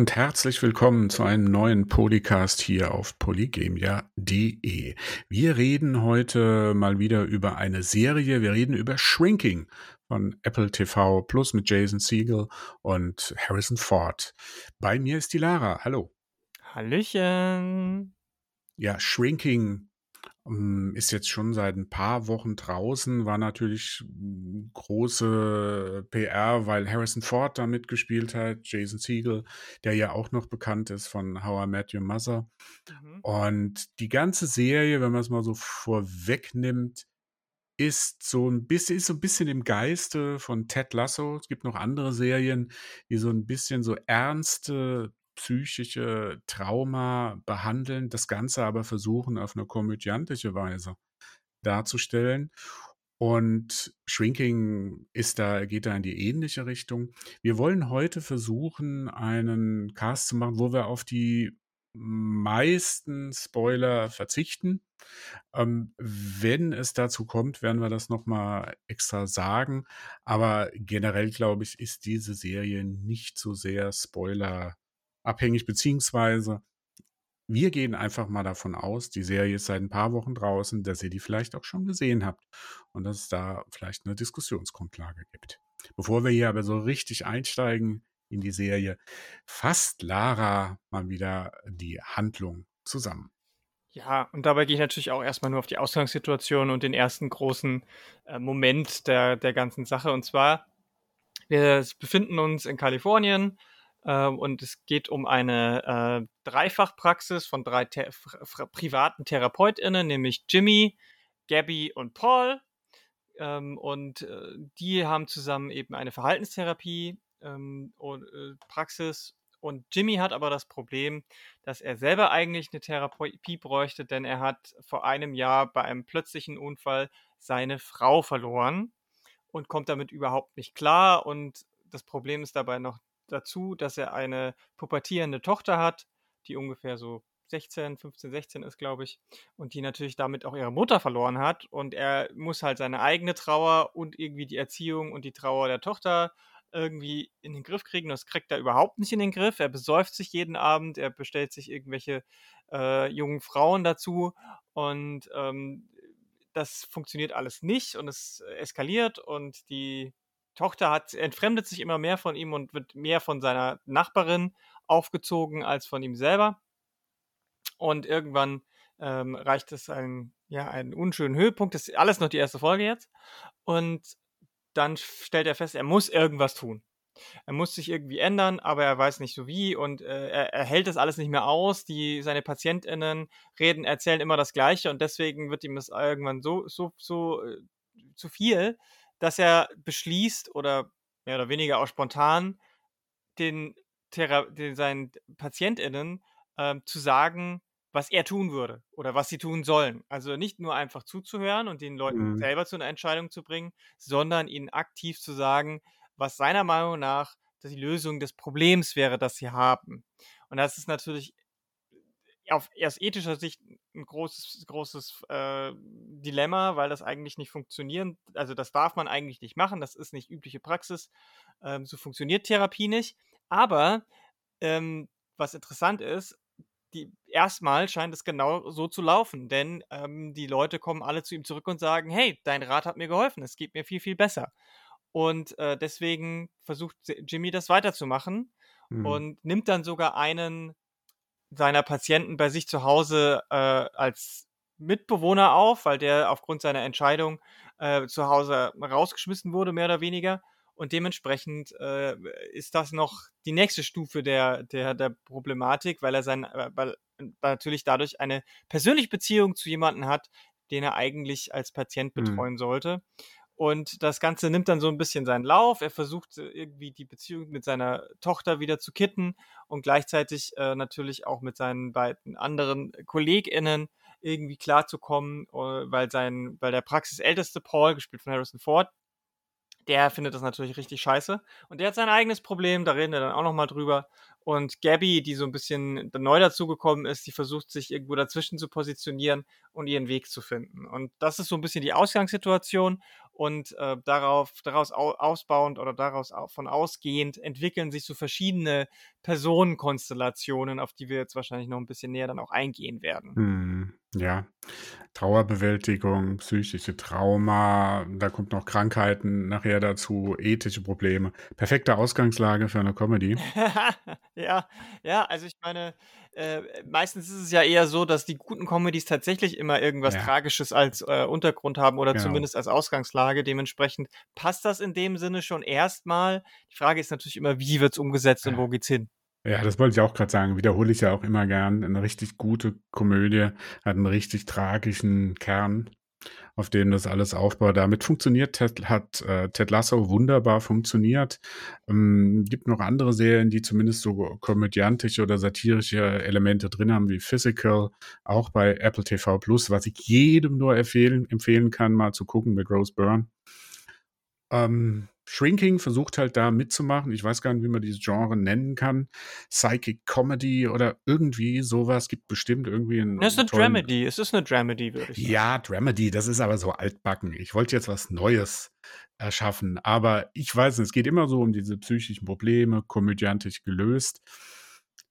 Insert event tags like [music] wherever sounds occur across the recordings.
und herzlich willkommen zu einem neuen Polycast hier auf polygamia.de. Wir reden heute mal wieder über eine Serie. Wir reden über Shrinking von Apple TV Plus mit Jason Siegel und Harrison Ford. Bei mir ist die Lara. Hallo. Hallöchen. Ja, Shrinking ist jetzt schon seit ein paar Wochen draußen, war natürlich hm, große PR, weil Harrison Ford da mitgespielt hat, Jason Segel, der ja auch noch bekannt ist von How I Met Your Mother. Mhm. Und die ganze Serie, wenn man es mal so vorwegnimmt, ist so ein bisschen, ist so ein bisschen im Geiste von Ted Lasso. Es gibt noch andere Serien, die so ein bisschen so ernste psychische Trauma behandeln, das Ganze aber versuchen auf eine komödiantische Weise darzustellen. Und Shrinking ist da, geht da in die ähnliche Richtung. Wir wollen heute versuchen, einen Cast zu machen, wo wir auf die meisten Spoiler verzichten. Ähm, wenn es dazu kommt, werden wir das nochmal extra sagen. Aber generell, glaube ich, ist diese Serie nicht so sehr Spoiler abhängig, beziehungsweise wir gehen einfach mal davon aus, die Serie ist seit ein paar Wochen draußen, dass ihr die vielleicht auch schon gesehen habt und dass es da vielleicht eine Diskussionsgrundlage gibt. Bevor wir hier aber so richtig einsteigen in die Serie, fasst Lara mal wieder die Handlung zusammen. Ja, und dabei gehe ich natürlich auch erstmal nur auf die Ausgangssituation und den ersten großen äh, Moment der, der ganzen Sache. Und zwar, wir befinden uns in Kalifornien ähm, und es geht um eine äh, Dreifachpraxis von drei Thera privaten TherapeutInnen, nämlich Jimmy, Gabby und Paul. Ähm, und äh, die haben zusammen eben eine Verhaltenstherapie ähm, und, äh, Praxis. Und Jimmy hat aber das Problem, dass er selber eigentlich eine Therapie bräuchte, denn er hat vor einem Jahr bei einem plötzlichen Unfall seine Frau verloren und kommt damit überhaupt nicht klar. Und das Problem ist dabei noch dazu, dass er eine pubertierende Tochter hat, die ungefähr so 16, 15, 16 ist, glaube ich, und die natürlich damit auch ihre Mutter verloren hat. Und er muss halt seine eigene Trauer und irgendwie die Erziehung und die Trauer der Tochter irgendwie in den Griff kriegen. Das kriegt er überhaupt nicht in den Griff. Er besäuft sich jeden Abend, er bestellt sich irgendwelche äh, jungen Frauen dazu und ähm, das funktioniert alles nicht und es eskaliert und die Tochter hat, entfremdet sich immer mehr von ihm und wird mehr von seiner Nachbarin aufgezogen als von ihm selber. Und irgendwann ähm, reicht es einen, ja, einen unschönen Höhepunkt. Das ist alles noch die erste Folge jetzt. Und dann stellt er fest, er muss irgendwas tun. Er muss sich irgendwie ändern, aber er weiß nicht so wie und äh, er, er, hält das alles nicht mehr aus. Die, seine PatientInnen reden, erzählen immer das Gleiche und deswegen wird ihm das irgendwann so, so, so äh, zu viel, dass er beschließt oder mehr oder weniger auch spontan den, Thera den seinen PatientInnen ähm, zu sagen, was er tun würde oder was sie tun sollen. Also nicht nur einfach zuzuhören und den Leuten mhm. selber zu einer Entscheidung zu bringen, sondern ihnen aktiv zu sagen, was seiner Meinung nach die Lösung des Problems wäre, das sie haben. Und das ist natürlich auf, aus ethischer Sicht ein großes, großes äh, Dilemma, weil das eigentlich nicht funktionieren, also das darf man eigentlich nicht machen, das ist nicht übliche Praxis, ähm, so funktioniert Therapie nicht. Aber ähm, was interessant ist, die, erstmal scheint es genau so zu laufen, denn ähm, die Leute kommen alle zu ihm zurück und sagen, hey, dein Rat hat mir geholfen, es geht mir viel, viel besser. Und äh, deswegen versucht Jimmy das weiterzumachen mhm. und nimmt dann sogar einen seiner Patienten bei sich zu Hause äh, als Mitbewohner auf, weil der aufgrund seiner Entscheidung äh, zu Hause rausgeschmissen wurde, mehr oder weniger. Und dementsprechend äh, ist das noch die nächste Stufe der, der, der Problematik, weil er sein, äh, weil, natürlich dadurch eine persönliche Beziehung zu jemandem hat, den er eigentlich als Patient mhm. betreuen mhm. sollte. Und das Ganze nimmt dann so ein bisschen seinen Lauf. Er versucht äh, irgendwie die Beziehung mit seiner Tochter wieder zu kitten und gleichzeitig äh, natürlich auch mit seinen beiden anderen KollegInnen irgendwie klarzukommen, äh, weil sein, weil der praxisälteste Paul, gespielt von Harrison Ford, der findet das natürlich richtig scheiße. Und der hat sein eigenes Problem, da reden wir dann auch nochmal drüber. Und Gabby, die so ein bisschen neu dazugekommen ist, die versucht sich irgendwo dazwischen zu positionieren und ihren Weg zu finden. Und das ist so ein bisschen die Ausgangssituation. Und äh, darauf, daraus au ausbauend oder daraus au von ausgehend entwickeln sich so verschiedene Personenkonstellationen, auf die wir jetzt wahrscheinlich noch ein bisschen näher dann auch eingehen werden. Hm, ja. Trauerbewältigung, psychische Trauma, da kommt noch Krankheiten nachher dazu, ethische Probleme. Perfekte Ausgangslage für eine Comedy. [laughs] ja, ja, also ich meine, äh, meistens ist es ja eher so, dass die guten Comedies tatsächlich immer irgendwas Ja. Tragisches als äh, Untergrund haben oder Genau. zumindest als Ausgangslage. Dementsprechend passt das in dem Sinne schon erstmal. Die Frage ist natürlich immer, wie wird es umgesetzt und Ja. wo geht's hin? Ja, das wollte ich auch gerade sagen. Wiederhole ich ja auch immer gern. Eine richtig gute Komödie hat einen richtig tragischen Kern, auf dem das alles aufbaut. Damit funktioniert Ted, hat äh, Ted Lasso wunderbar funktioniert. Ähm, gibt noch andere Serien, die zumindest so komödiantische oder satirische Elemente drin haben, wie Physical, auch bei Apple TV Plus, was ich jedem nur empfehlen, empfehlen kann, mal zu gucken mit Rose Byrne. Ähm, Shrinking versucht halt da mitzumachen. Ich weiß gar nicht, wie man dieses Genre nennen kann. Psychic Comedy oder irgendwie sowas. Gibt bestimmt irgendwie einen. Es ist eine Dramedy. Es ist eine Dramedy, würde ich sagen. Ja, Dramedy, das ist aber so altbacken. Ich wollte jetzt was Neues erschaffen, aber ich weiß nicht, es geht immer so um diese psychischen Probleme, komödiantisch gelöst.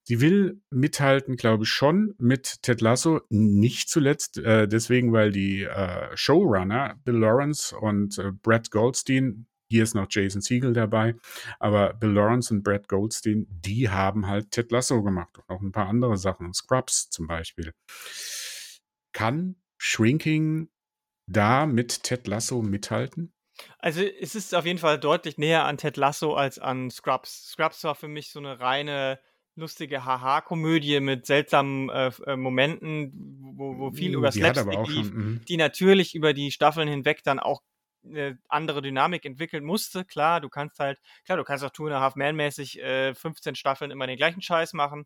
Sie will mithalten, glaube ich, schon mit Ted Lasso, nicht zuletzt äh, deswegen, weil die äh, Showrunner Bill Lawrence und äh, Brad Goldstein, hier ist noch Jason Siegel dabei, aber Bill Lawrence und Brad Goldstein, die haben halt Ted Lasso gemacht und auch ein paar andere Sachen, Scrubs zum Beispiel. Kann Shrinking da mit Ted Lasso mithalten? Also es ist auf jeden Fall deutlich näher an Ted Lasso als an Scrubs. Scrubs war für mich so eine reine lustige Haha-Komödie mit seltsamen äh, äh, Momenten, wo, wo viel über Die Slapstick lief, schon. mhm. die natürlich über die Staffeln hinweg dann auch eine andere Dynamik entwickeln musste. Klar, du kannst halt, klar, du kannst auch Two and a Half Man mäßig äh, 15 Staffeln immer den gleichen Scheiß machen.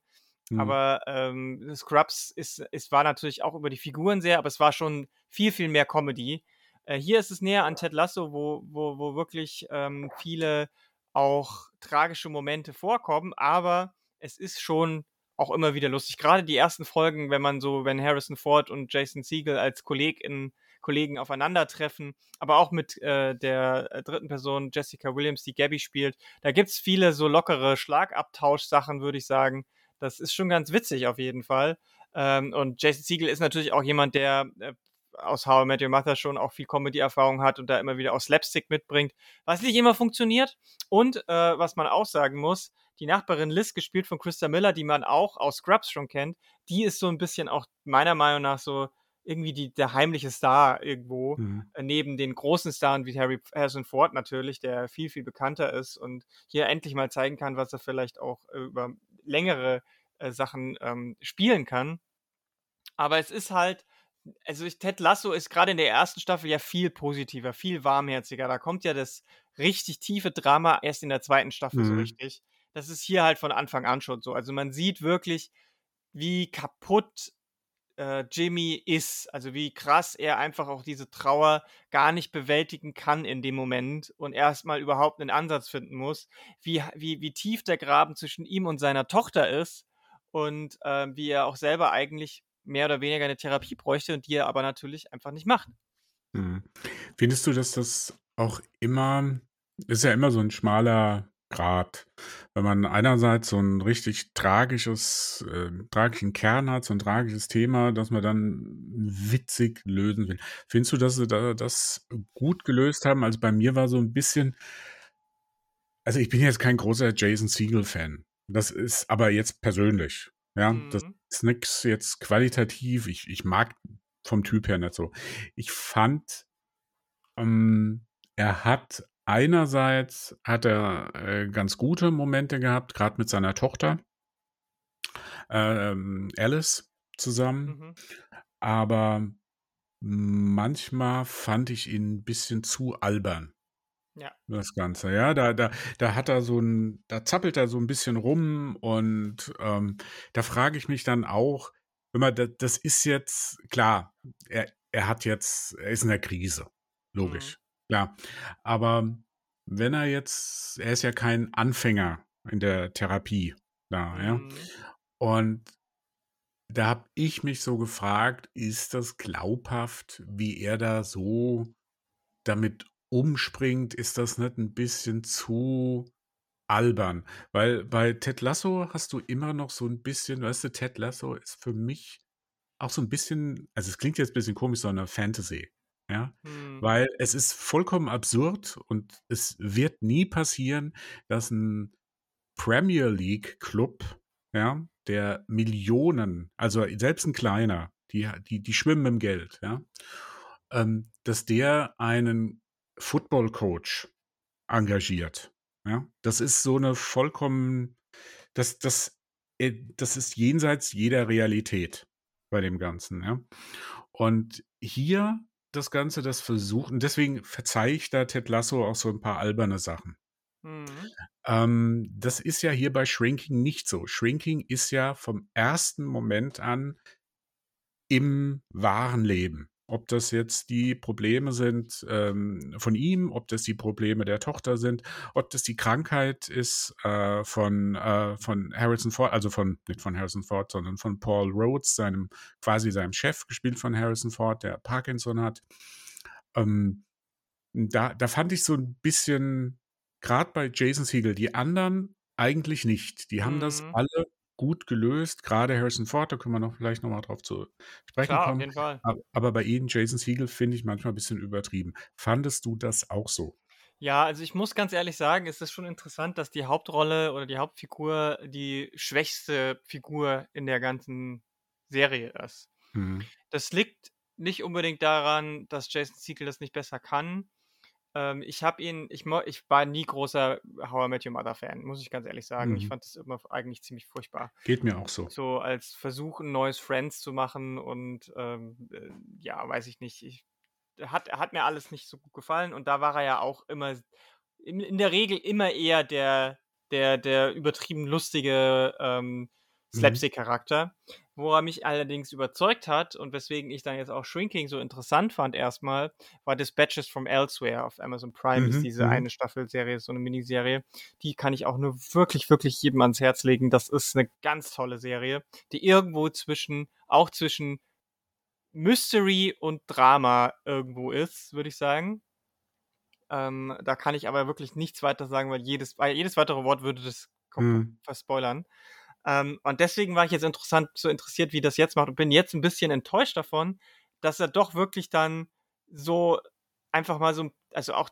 Mhm. Aber ähm, Scrubs ist, ist, war natürlich auch über die Figuren sehr, aber es war schon viel, viel mehr Comedy. Äh, hier ist es näher an Ted Lasso, wo, wo, wo wirklich ähm, viele auch tragische Momente vorkommen, aber es ist schon auch immer wieder lustig. Gerade die ersten Folgen, wenn man so, wenn Harrison Ford und Jason Siegel als Kollegin, Kollegen aufeinandertreffen, aber auch mit äh, der äh, dritten Person, Jessica Williams, die Gabby spielt, da gibt's viele so lockere Schlagabtausch-Sachen, würde ich sagen. Das ist schon ganz witzig auf jeden Fall. Ähm, und Jason Siegel ist natürlich auch jemand, der äh, aus How I Met Your Mother schon auch viel Comedy-Erfahrung hat und da immer wieder auch Slapstick mitbringt, was nicht immer funktioniert. Und äh, was man auch sagen muss, die Nachbarin Liz, gespielt von Krista Miller, die man auch aus Scrubs schon kennt, die ist so ein bisschen auch meiner Meinung nach so irgendwie die, der heimliche Star irgendwo, Mhm. äh, neben den großen Stars wie Harry Harrison Ford natürlich, der viel, viel bekannter ist und hier endlich mal zeigen kann, was er vielleicht auch äh, über längere äh, Sachen ähm, spielen kann. Aber es ist halt, also ich, Ted Lasso ist gerade in der ersten Staffel ja viel positiver, viel warmherziger. Da kommt ja das richtig tiefe Drama erst in der zweiten Staffel so Mhm. richtig. Das ist hier halt von Anfang an schon so. Also man sieht wirklich, wie kaputt äh, Jimmy ist, also wie krass er einfach auch diese Trauer gar nicht bewältigen kann in dem Moment und erstmal überhaupt einen Ansatz finden muss, wie, wie, wie tief der Graben zwischen ihm und seiner Tochter ist und äh, wie er auch selber eigentlich mehr oder weniger eine Therapie bräuchte und die er aber natürlich einfach nicht macht. Mhm. Findest du, dass das auch immer, ist ja immer so ein schmaler Grat, wenn man einerseits so ein richtig tragisches, äh, tragischen Kern hat, so ein tragisches Thema, das man dann witzig lösen will. Findest du, dass sie da, das gut gelöst haben? Also bei mir war so ein bisschen, also ich bin jetzt kein großer Jason Siegel-Fan. Das ist aber jetzt persönlich. Ja, das Mhm. ist nix jetzt qualitativ. Ich, ich mag vom Typ her nicht so. Ich fand, ähm, er hat einerseits hat er äh, ganz gute Momente gehabt, gerade mit seiner Tochter ähm, Alice zusammen, Mhm. aber manchmal fand ich ihn ein bisschen zu albern. Ja. Das Ganze, ja, da, da, da hat er so ein, da zappelt er so ein bisschen rum und ähm, da frage ich mich dann auch, immer, das, das ist jetzt, klar, er, er hat jetzt, er ist in der Krise, logisch, klar. Aber wenn er jetzt, er ist ja kein Anfänger in der Therapie da, ja. Mhm. Und da habe ich mich so gefragt, ist das glaubhaft, wie er da so damit umspringt, ist das nicht ein bisschen zu albern? Weil bei Ted Lasso hast du immer noch so ein bisschen weißt du, Ted Lasso ist für mich auch so ein bisschen also, es klingt jetzt ein bisschen komisch, so 'ne Fantasy, ja? Mhm. Weil es ist vollkommen absurd und es wird nie passieren, dass ein Premier League Club, ja, der Millionen also, selbst ein kleiner, die die die schwimmen im Geld, ja, ähm, dass der einen Football Coach engagiert, ja? Das ist so eine vollkommen das das äh, das ist jenseits jeder Realität bei dem Ganzen, ja? Und hier das Ganze, das versucht und deswegen verzeihe ich da Ted Lasso auch so ein paar alberne Sachen. Mhm. Ähm, das ist ja hier bei Shrinking nicht so. Shrinking ist ja vom ersten Moment an im wahren Leben. Ob das jetzt die Probleme sind ähm, von ihm, ob das die Probleme der Tochter sind, ob das die Krankheit ist äh, von, äh, von Harrison Ford, also von, nicht von Harrison Ford, sondern von Paul Rhodes, seinem, quasi seinem Chef, gespielt von Harrison Ford, der Parkinson hat. Ähm, da, da fand ich so ein bisschen, gerade bei Jason Siegel, die anderen eigentlich nicht. Die haben das Mhm. alle gut gelöst, gerade Harrison Ford, da können wir noch vielleicht noch mal drauf zu sprechen Klar, auf kommen. jeden Fall. Ab aber bei ihnen, Jason Siegel, finde ich manchmal ein bisschen übertrieben. Fandest du das auch so? Ja, also ich muss ganz ehrlich sagen, es ist schon interessant, dass die Hauptrolle oder die Hauptfigur die schwächste Figur in der ganzen Serie ist. Mhm. Das liegt nicht unbedingt daran, dass Jason Segel das nicht besser kann. Ähm, ich habe ihn, ich, ich war nie großer How I Met Your Mother Fan, muss ich ganz ehrlich sagen. Ich Mhm. fand das immer eigentlich ziemlich furchtbar. Geht mir auch so. So als Versuch, ein neues Friends zu machen und ähm, äh, ja, weiß ich nicht. Ich, hat, hat mir alles nicht so gut gefallen und da war er ja auch immer, in, in der Regel immer eher der, der, der übertrieben lustige ähm, Mhm. Wo er mich allerdings überzeugt hat und weswegen ich dann jetzt auch Shrinking so interessant fand erstmal, war Dispatches from Elsewhere auf Amazon Prime, ist Mhm, diese mhm. eine Staffelserie, so eine Miniserie. Die kann ich auch nur wirklich, wirklich jedem ans Herz legen. Das ist eine ganz tolle Serie, die irgendwo zwischen, auch zwischen Mystery und Drama irgendwo ist, würde ich sagen. Ähm, da kann ich aber wirklich nichts weiter sagen, weil jedes, weil jedes weitere Wort würde das komplett Mhm. verspoilern. Ähm, und deswegen war ich jetzt interessant, so interessiert, wie das jetzt macht und bin jetzt ein bisschen enttäuscht davon, dass er doch wirklich dann so einfach mal so, also auch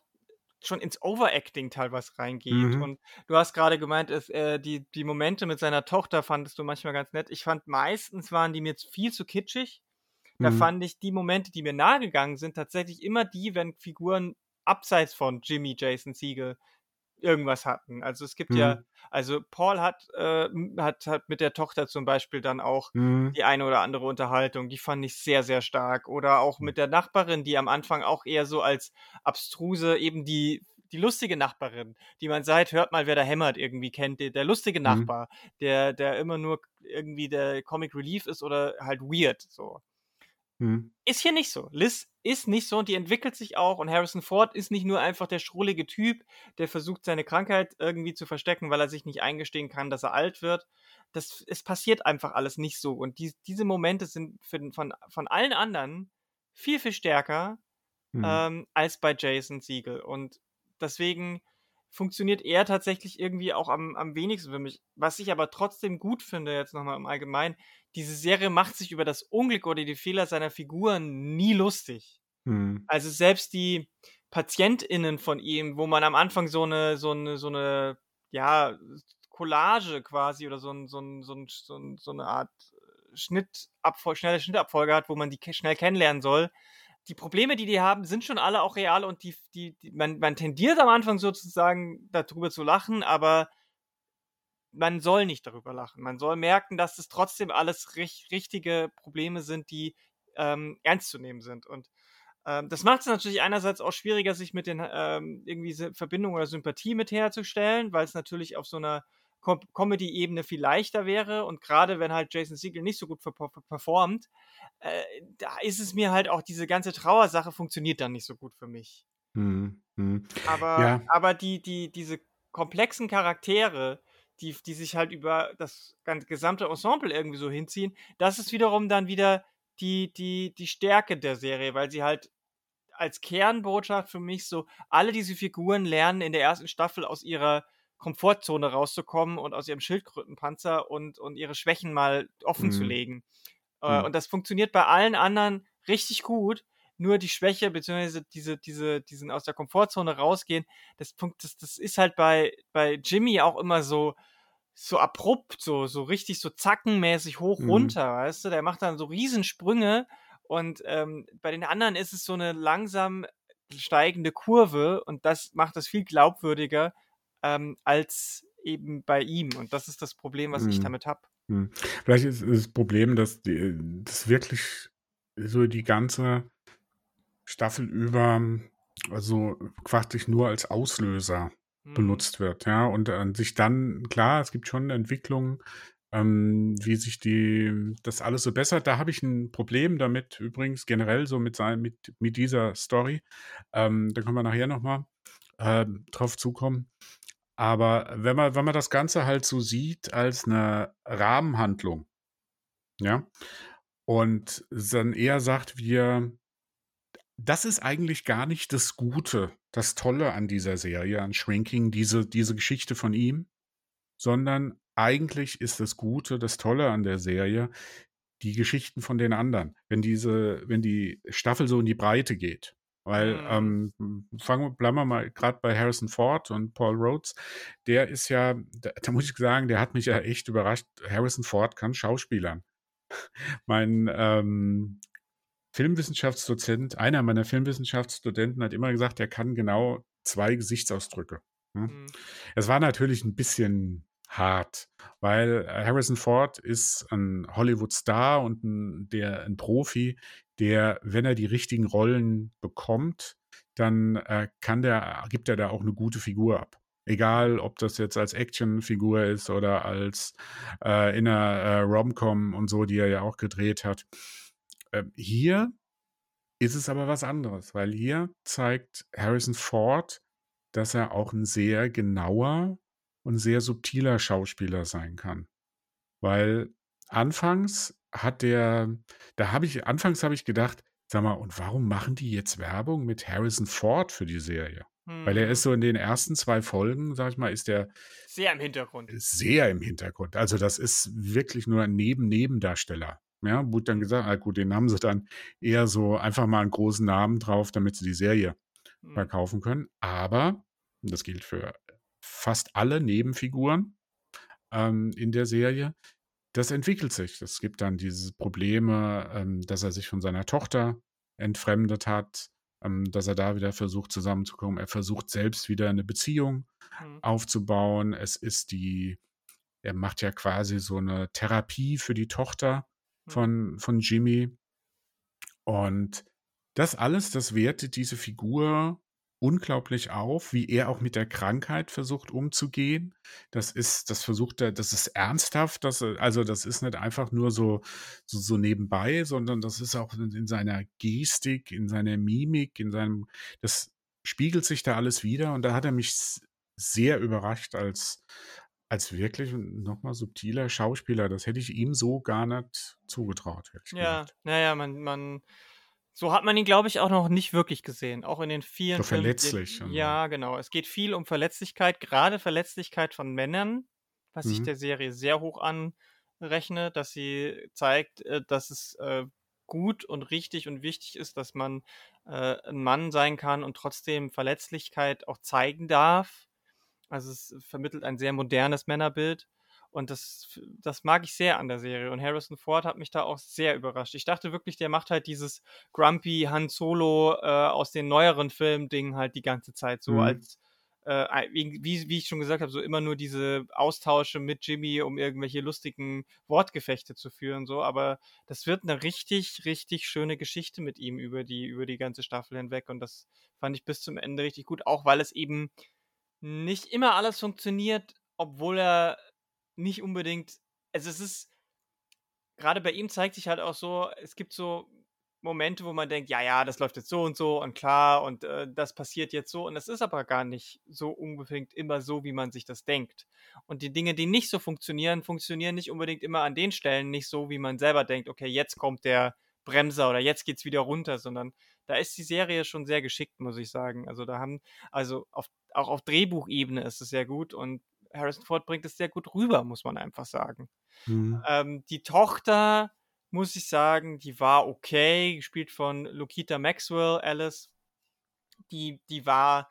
schon ins Overacting teilweise reingeht. Mhm. Und du hast gerade gemeint, es, äh, die, die Momente mit seiner Tochter fandest du manchmal ganz nett. Ich fand meistens waren die mir viel zu kitschig. Da Mhm. fand ich die Momente, die mir nahegegangen sind, tatsächlich immer die, wenn Figuren abseits von Jimmy Jason Siegel irgendwas hatten. Also es gibt ja, Mhm. also Paul hat, äh, hat, hat mit der Tochter zum Beispiel dann auch Mhm. die eine oder andere Unterhaltung, die fand ich sehr, sehr stark. Oder auch mit der Nachbarin, die am Anfang auch eher so als abstruse, eben die, die lustige Nachbarin, die man seit Hört mal, wer da hämmert irgendwie kennt, der, der lustige Mhm. Nachbar, der, der immer nur irgendwie der Comic Relief ist oder halt weird, so. Mhm. Ist hier nicht so. Liz ist nicht so und die entwickelt sich auch. Und Harrison Ford ist nicht nur einfach der schrullige Typ, der versucht, seine Krankheit irgendwie zu verstecken, weil er sich nicht eingestehen kann, dass er alt wird. Das, es passiert einfach alles nicht so. Und die, diese Momente sind für, von, von allen anderen viel, viel stärker Mhm. ähm, als bei Jason Siegel. Und deswegen funktioniert er tatsächlich irgendwie auch am, am wenigsten für mich. Was ich aber trotzdem gut finde, jetzt nochmal im Allgemeinen, diese Serie macht sich über das Unglück oder die Fehler seiner Figuren nie lustig. Mhm. Also selbst die PatientInnen von ihm, wo man am Anfang so eine, so eine, so eine, ja, Collage quasi oder so, ein, so, ein, so, ein, so, ein, so eine Art Schnittabfol schnelle Schnittabfolge hat, wo man die schnell kennenlernen soll. Die Probleme, die die haben, sind schon alle auch real und die, die, die man, man tendiert am Anfang sozusagen darüber zu lachen, aber man soll nicht darüber lachen. Man soll merken, dass es trotzdem alles rich richtige Probleme sind, die ähm, ernst zu nehmen sind. Und ähm, das macht es natürlich einerseits auch schwieriger, sich mit den ähm, irgendwie Se- Verbindung oder Sympathie mit herzustellen, weil es natürlich auf so einer Comedy-Ebene viel leichter wäre. Und gerade wenn halt Jason Segel nicht so gut performt, äh, da ist es mir halt auch diese ganze Trauersache funktioniert dann nicht so gut für mich. Mhm. Mhm. Aber, Ja. aber die, die, diese komplexen Charaktere, die, die sich halt über das ganze gesamte Ensemble irgendwie so hinziehen, das ist wiederum dann wieder die, die, die Stärke der Serie, weil sie halt als Kernbotschaft für mich so, alle diese Figuren lernen in der ersten Staffel aus ihrer Komfortzone rauszukommen und aus ihrem Schildkrötenpanzer und, und ihre Schwächen mal offen mhm. zu legen. Äh, mhm. Und das funktioniert bei allen anderen richtig gut. Nur die Schwäche, beziehungsweise diese, diese, diesen aus der Komfortzone rausgehen, das, das, das ist halt bei, bei Jimmy auch immer so, so abrupt, so, so richtig so zackenmäßig hoch mhm. runter, weißt du? Der macht dann so Riesensprünge und ähm, bei den anderen ist es so eine langsam steigende Kurve und das macht das viel glaubwürdiger ähm, als eben bei ihm. Und das ist das Problem, was mhm. ich damit habe. Mhm. Vielleicht ist, ist das Problem, dass die, das wirklich so die ganze Staffel über also quasi nur als Auslöser Mhm. benutzt wird, ja. Und an sich dann, klar, es gibt schon Entwicklungen, ähm, wie sich die das alles so bessert. Da habe ich ein Problem damit übrigens generell so mit sein mit mit dieser Story. Ähm, da können wir nachher noch mal, ähm, drauf zukommen. Aber wenn man wenn man das Ganze halt so sieht als eine Rahmenhandlung, ja, und dann eher sagt, wir das ist eigentlich gar nicht das Gute, das Tolle an dieser Serie, an Shrinking, diese diese Geschichte von ihm, sondern eigentlich ist das Gute, das Tolle an der Serie die Geschichten von den anderen. Wenn diese wenn die Staffel so in die Breite geht. Weil, Mhm. ähm, fangen bleiben wir mal gerade bei Harrison Ford und Paul Rhodes. Der ist ja da da muss ich sagen, der hat mich ja echt überrascht. Harrison Ford kann schauspielern. [laughs] Mein, ähm Filmwissenschaftsdozent, einer meiner Filmwissenschaftsstudenten hat immer gesagt, er kann genau zwei Gesichtsausdrücke. Ne? Mhm. Es war natürlich ein bisschen hart, weil äh, Harrison Ford ist ein Hollywood-Star und ein, der, ein Profi, der, wenn er die richtigen Rollen bekommt, dann äh, kann der, gibt er da auch eine gute Figur ab. Egal, ob das jetzt als Actionfigur ist oder als äh, in einer äh, Rom-Com und so, die er ja auch gedreht hat. Ähm, hier ist es aber was anderes, weil hier zeigt Harrison Ford, dass er auch ein sehr genauer und sehr subtiler Schauspieler sein kann. Weil anfangs hat der, da habe ich, anfangs habe ich gedacht, sag mal, und warum machen die jetzt Werbung mit Harrison Ford für die Serie? Weil er ist mhm. so in den ersten zwei Folgen, sag ich mal, ist der sehr im Hintergrund. Sehr im Hintergrund. Also das ist wirklich nur ein Neben-Nebendarsteller. Ja, wurde dann gesagt, ah, gut, den haben sie dann eher so einfach mal einen großen Namen drauf, damit sie die Serie mhm. verkaufen können. Aber, das gilt für fast alle Nebenfiguren ähm, in der Serie, das entwickelt sich. Es gibt dann diese Probleme, ähm, dass er sich von seiner Tochter entfremdet hat, ähm, dass er da wieder versucht zusammenzukommen. Er versucht selbst wieder eine Beziehung mhm. aufzubauen. Es ist die, er macht ja quasi so eine Therapie für die Tochter, hm. von, von Jimmy. Und das alles, das wertet diese Figur unglaublich auf, wie er auch mit der Krankheit versucht umzugehen. Das ist, das versucht er, das ist ernsthaft, das, also das ist nicht einfach nur so, so, so nebenbei, sondern das ist auch in, in seiner Gestik, in seiner Mimik, in seinem, das spiegelt sich da alles wieder und da hat er mich sehr überrascht als, als wirklich nochmal subtiler Schauspieler. Das hätte ich ihm so gar nicht zugetraut, Ja, naja, man, man, so hat man ihn, glaube ich, auch noch nicht wirklich gesehen. Auch in den vielen So Filmen. verletzlich. Ja, genau. Es geht viel um Verletzlichkeit, gerade Verletzlichkeit von Männern, was ich mhm. der Serie sehr hoch anrechne, dass sie zeigt, äh, dass es äh, gut und richtig und wichtig ist, dass man äh, ein Mann sein kann und trotzdem Verletzlichkeit auch zeigen darf also es vermittelt ein sehr modernes Männerbild. Und das, das mag ich sehr an der Serie. Und Harrison Ford hat mich da auch sehr überrascht. Ich dachte wirklich, der macht halt dieses Grumpy Han Solo äh, aus den neueren Filmen-Ding halt die ganze Zeit so mhm. als äh, wie, wie ich schon gesagt habe, so immer nur diese Austausche mit Jimmy, um irgendwelche lustigen Wortgefechte zu führen, so, aber das wird eine richtig, richtig schöne Geschichte mit ihm über die, über die ganze Staffel hinweg und das fand ich bis zum Ende richtig gut, auch weil es eben nicht immer alles funktioniert, obwohl er nicht unbedingt. Also es ist. Gerade bei ihm zeigt sich halt auch so, es gibt so Momente, wo man denkt, ja, ja, das läuft jetzt so und so und klar und äh, das passiert jetzt so und es ist aber gar nicht so unbedingt immer so, wie man sich das denkt. Und die Dinge, die nicht so funktionieren, funktionieren nicht unbedingt immer an den Stellen nicht so, wie man selber denkt, okay, jetzt kommt der Bremser oder jetzt geht's wieder runter, sondern da ist die Serie schon sehr geschickt, muss ich sagen. Also da haben, also auf, auch auf Drehbuchebene ist es sehr gut und Harrison Ford bringt es sehr gut rüber, muss man einfach sagen. Mhm. Ähm, die Tochter, muss ich sagen, die war okay, gespielt von Lukita Maxwell, Alice. Die, die war,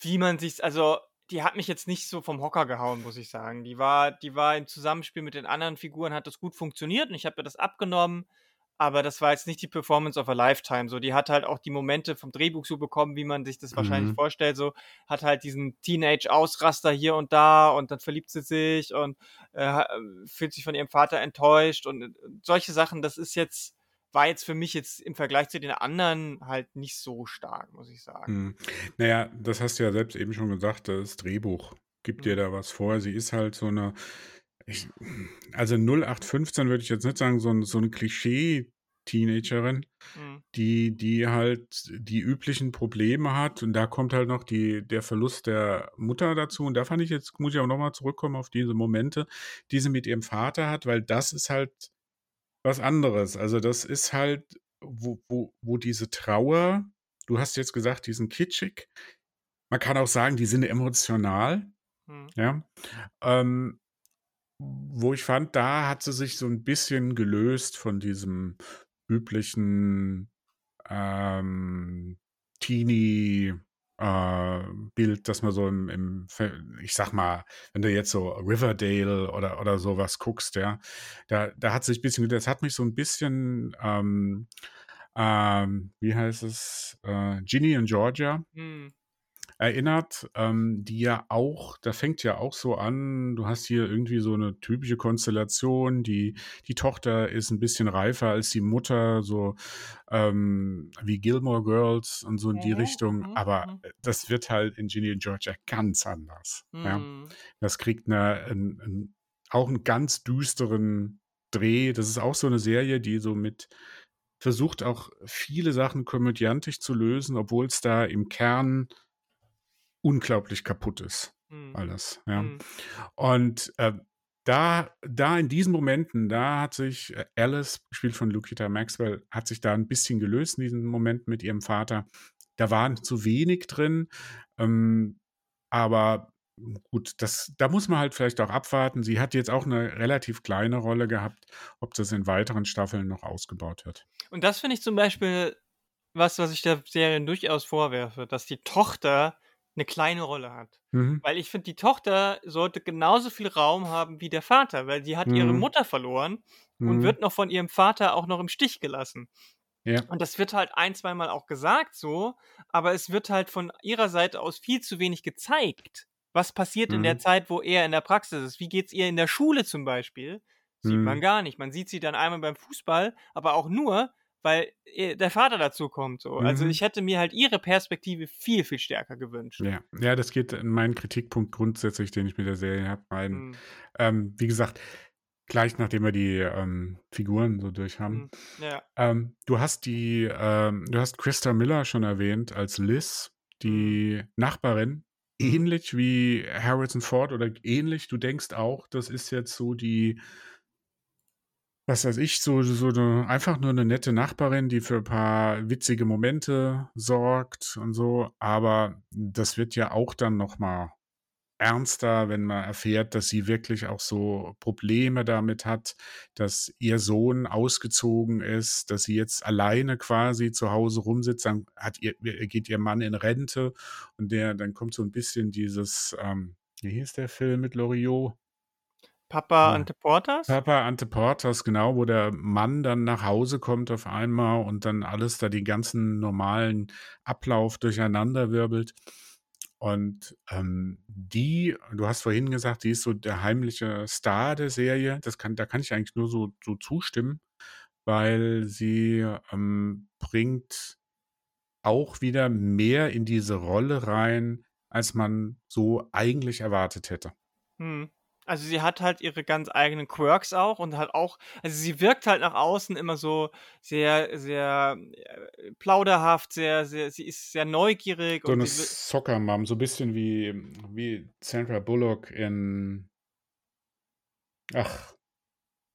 wie man sich, also die hat mich jetzt nicht so vom Hocker gehauen, muss ich sagen. Die war, die war im Zusammenspiel mit den anderen Figuren, hat das gut funktioniert und ich habe mir das abgenommen. Aber das war jetzt nicht die Performance of a Lifetime. So, die hat halt auch die Momente vom Drehbuch so bekommen, wie man sich das wahrscheinlich Mhm. vorstellt. So, hat halt diesen Teenage-Ausraster hier und da und dann verliebt sie sich und äh, fühlt sich von ihrem Vater enttäuscht und äh, solche Sachen. Das ist jetzt, war jetzt für mich jetzt im Vergleich zu den anderen halt nicht so stark, muss ich sagen. Mhm. Naja, das hast du ja selbst eben schon gesagt, das Drehbuch gibt dir Mhm. da was vor. Sie ist halt so eine, ich, also 0815 würde ich jetzt nicht sagen, so, ein, so eine Klischee-Teenagerin, Mhm. die, die halt die üblichen Probleme hat und da kommt halt noch die, der Verlust der Mutter dazu und da fand ich jetzt, muss ich auch nochmal zurückkommen auf diese Momente, die sie mit ihrem Vater hat, weil das ist halt was anderes. Also das ist halt, wo, wo, wo diese Trauer, du hast jetzt gesagt, die sind kitschig, man kann auch sagen, die sind emotional, Mhm. ja. Ähm, wo ich fand, da hat sie sich so ein bisschen gelöst von diesem üblichen ähm, Teenie äh, Bild, das man so im, im, ich sag mal, wenn du jetzt so Riverdale oder, oder sowas guckst, ja, da, da hat sich ein bisschen, das hat mich so ein bisschen, ähm, ähm, wie heißt es, äh, Ginny und Georgia Mhm. Erinnert, ähm, die ja auch, da fängt ja auch so an, du hast hier irgendwie so eine typische Konstellation, die, die Tochter ist ein bisschen reifer als die Mutter, so ähm, wie Gilmore Girls und so in die Mhm, Richtung, mhm, aber mhm. das wird halt in Ginny und Georgia ganz anders. Ja? Mhm. Das kriegt eine, ein, ein, auch einen ganz düsteren Dreh. Das ist auch so eine Serie, die so mit versucht auch viele Sachen komödiantisch zu lösen, obwohl es da im Kern unglaublich kaputt ist. Mhm. Alles, ja. Mhm. Und äh, da, da in diesen Momenten, da hat sich äh, Alice, gespielt von Lukita Maxwell, hat sich da ein bisschen gelöst in diesen Momenten mit ihrem Vater. Da waren zu wenig drin, ähm, aber gut, das, da muss man halt vielleicht auch abwarten. Sie hat jetzt auch eine relativ kleine Rolle gehabt, ob das in weiteren Staffeln noch ausgebaut wird. Und das finde ich zum Beispiel was, was ich der Serie durchaus vorwerfe, dass die Tochter eine kleine Rolle hat. Mhm. Weil ich finde, die Tochter sollte genauso viel Raum haben wie der Vater, weil die hat ihre Mhm. Mutter verloren und Mhm. wird noch von ihrem Vater auch noch im Stich gelassen. Ja. Und das wird halt ein, zweimal auch gesagt so, aber es wird halt von ihrer Seite aus viel zu wenig gezeigt. Was passiert in der Mhm. Zeit, wo er in der Praxis ist? Wie geht's ihr in der Schule zum Beispiel? Sieht man Mhm. gar nicht. Man sieht sie dann einmal beim Fußball, aber auch nur, weil ihr- der Vater dazu kommt. So. Also Mhm. ich hätte mir halt ihre Perspektive viel, viel stärker gewünscht. Ja, ja, das geht in meinen Kritikpunkt grundsätzlich, den ich mit der Serie habe, rein. Hm, Ähm, wie gesagt, gleich nachdem wir die ähm, Figuren so durch haben. hm, ja. Ähm, du hast die, ähm, du hast Christa Miller schon erwähnt als Liz, die Nachbarin, Mhm. ähnlich wie Harrison Ford oder ähnlich. Du denkst auch, das ist jetzt so die, was weiß ich, so, so eine, einfach nur eine nette Nachbarin, die für ein paar witzige Momente sorgt und so. Aber das wird ja auch dann noch mal ernster, wenn man erfährt, dass sie wirklich auch so Probleme damit hat, dass ihr Sohn ausgezogen ist, dass sie jetzt alleine quasi zu Hause rumsitzt, dann hat ihr, geht ihr Mann in Rente und der, dann kommt so ein bisschen dieses, ähm, wie hieß der Film mit Loriot? Papa Ja. Ante Portas? Papa Ante Portas, genau, wo der Mann dann nach Hause kommt auf einmal und dann alles da den ganzen normalen Ablauf durcheinander wirbelt. Und ähm, die, du hast vorhin gesagt, die ist so der heimliche Star der Serie. Das kann, da kann ich eigentlich nur so, so zustimmen, weil sie ähm, bringt auch wieder mehr in diese Rolle rein, als man so eigentlich erwartet hätte. Hm. Also sie hat halt ihre ganz eigenen Quirks auch und hat auch, also sie wirkt halt nach außen immer so sehr, sehr äh, plauderhaft, sehr, sehr, sie ist sehr neugierig So und eine Soccer-Mom, so ein bisschen wie, wie Sandra Bullock in. Ach,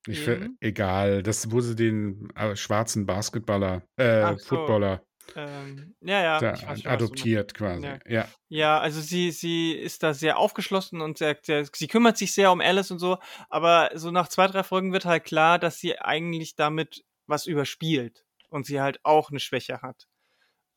ich In? egal. Das, wo sie den äh, schwarzen Basketballer, äh, so. Footballer Ähm, ja, ja. Da, schon, adoptiert quasi. Ja. ja. Ja, also sie, sie ist da sehr aufgeschlossen und sehr, sehr, sie kümmert sich sehr um Alice und so, aber so nach zwei, drei Folgen wird halt klar, dass sie eigentlich damit was überspielt und sie halt auch eine Schwäche hat.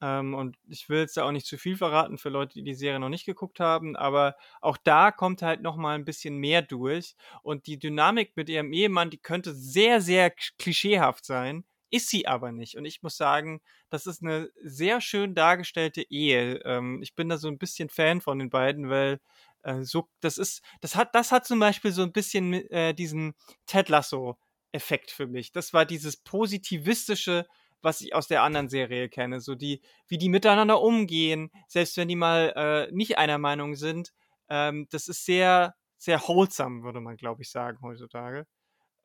Ähm, und ich will jetzt da auch nicht zu viel verraten für Leute, die die Serie noch nicht geguckt haben, aber auch da kommt halt noch mal ein bisschen mehr durch und die Dynamik mit ihrem Ehemann, die könnte sehr, sehr klischeehaft sein, ist sie aber nicht. Und ich muss sagen, das ist eine sehr schön dargestellte Ehe. Ähm, ich bin da so ein bisschen Fan von den beiden, weil äh, so, das ist, das hat, das hat zum Beispiel so ein bisschen äh, diesen Ted Lasso-Effekt für mich. Das war dieses positivistische, was ich aus der anderen Serie kenne. So die, wie die miteinander umgehen, selbst wenn die mal äh, nicht einer Meinung sind. Ähm, das ist sehr, sehr wholesome, würde man, glaube ich, sagen heutzutage.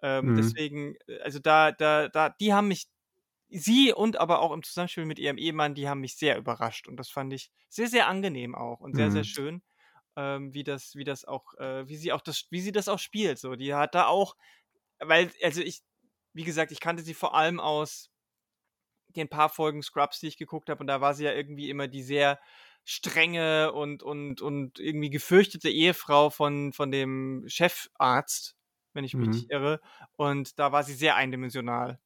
Ähm, mhm. Deswegen, äh, also da, da, da, die haben mich, sie und aber auch im Zusammenspiel mit ihrem Ehemann, die haben mich sehr überrascht und das fand ich sehr, sehr angenehm auch und sehr, mhm. sehr schön, ähm, wie das, wie das auch, äh, wie sie auch das, wie sie das auch spielt. So, die hat da auch, weil, also ich, wie gesagt, ich kannte sie vor allem aus den paar Folgen Scrubs, die ich geguckt habe und da war sie ja irgendwie immer die sehr strenge und, und, und irgendwie gefürchtete Ehefrau von, von dem Chefarzt wenn ich mich mhm. nicht irre. Und da war sie sehr eindimensional.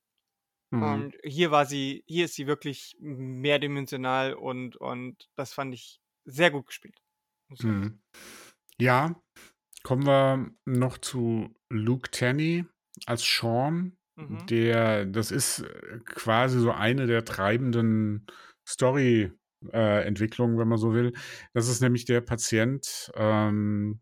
Mhm. Und hier war sie, hier ist sie wirklich mehrdimensional und, und das fand ich sehr gut gespielt. Mhm. Ja, kommen wir noch zu Luke Tenney als Sean. Mhm. Der, das ist äh, quasi so eine der treibenden Story-Entwicklungen, äh, wenn man so will. Das ist nämlich der Patient, ähm,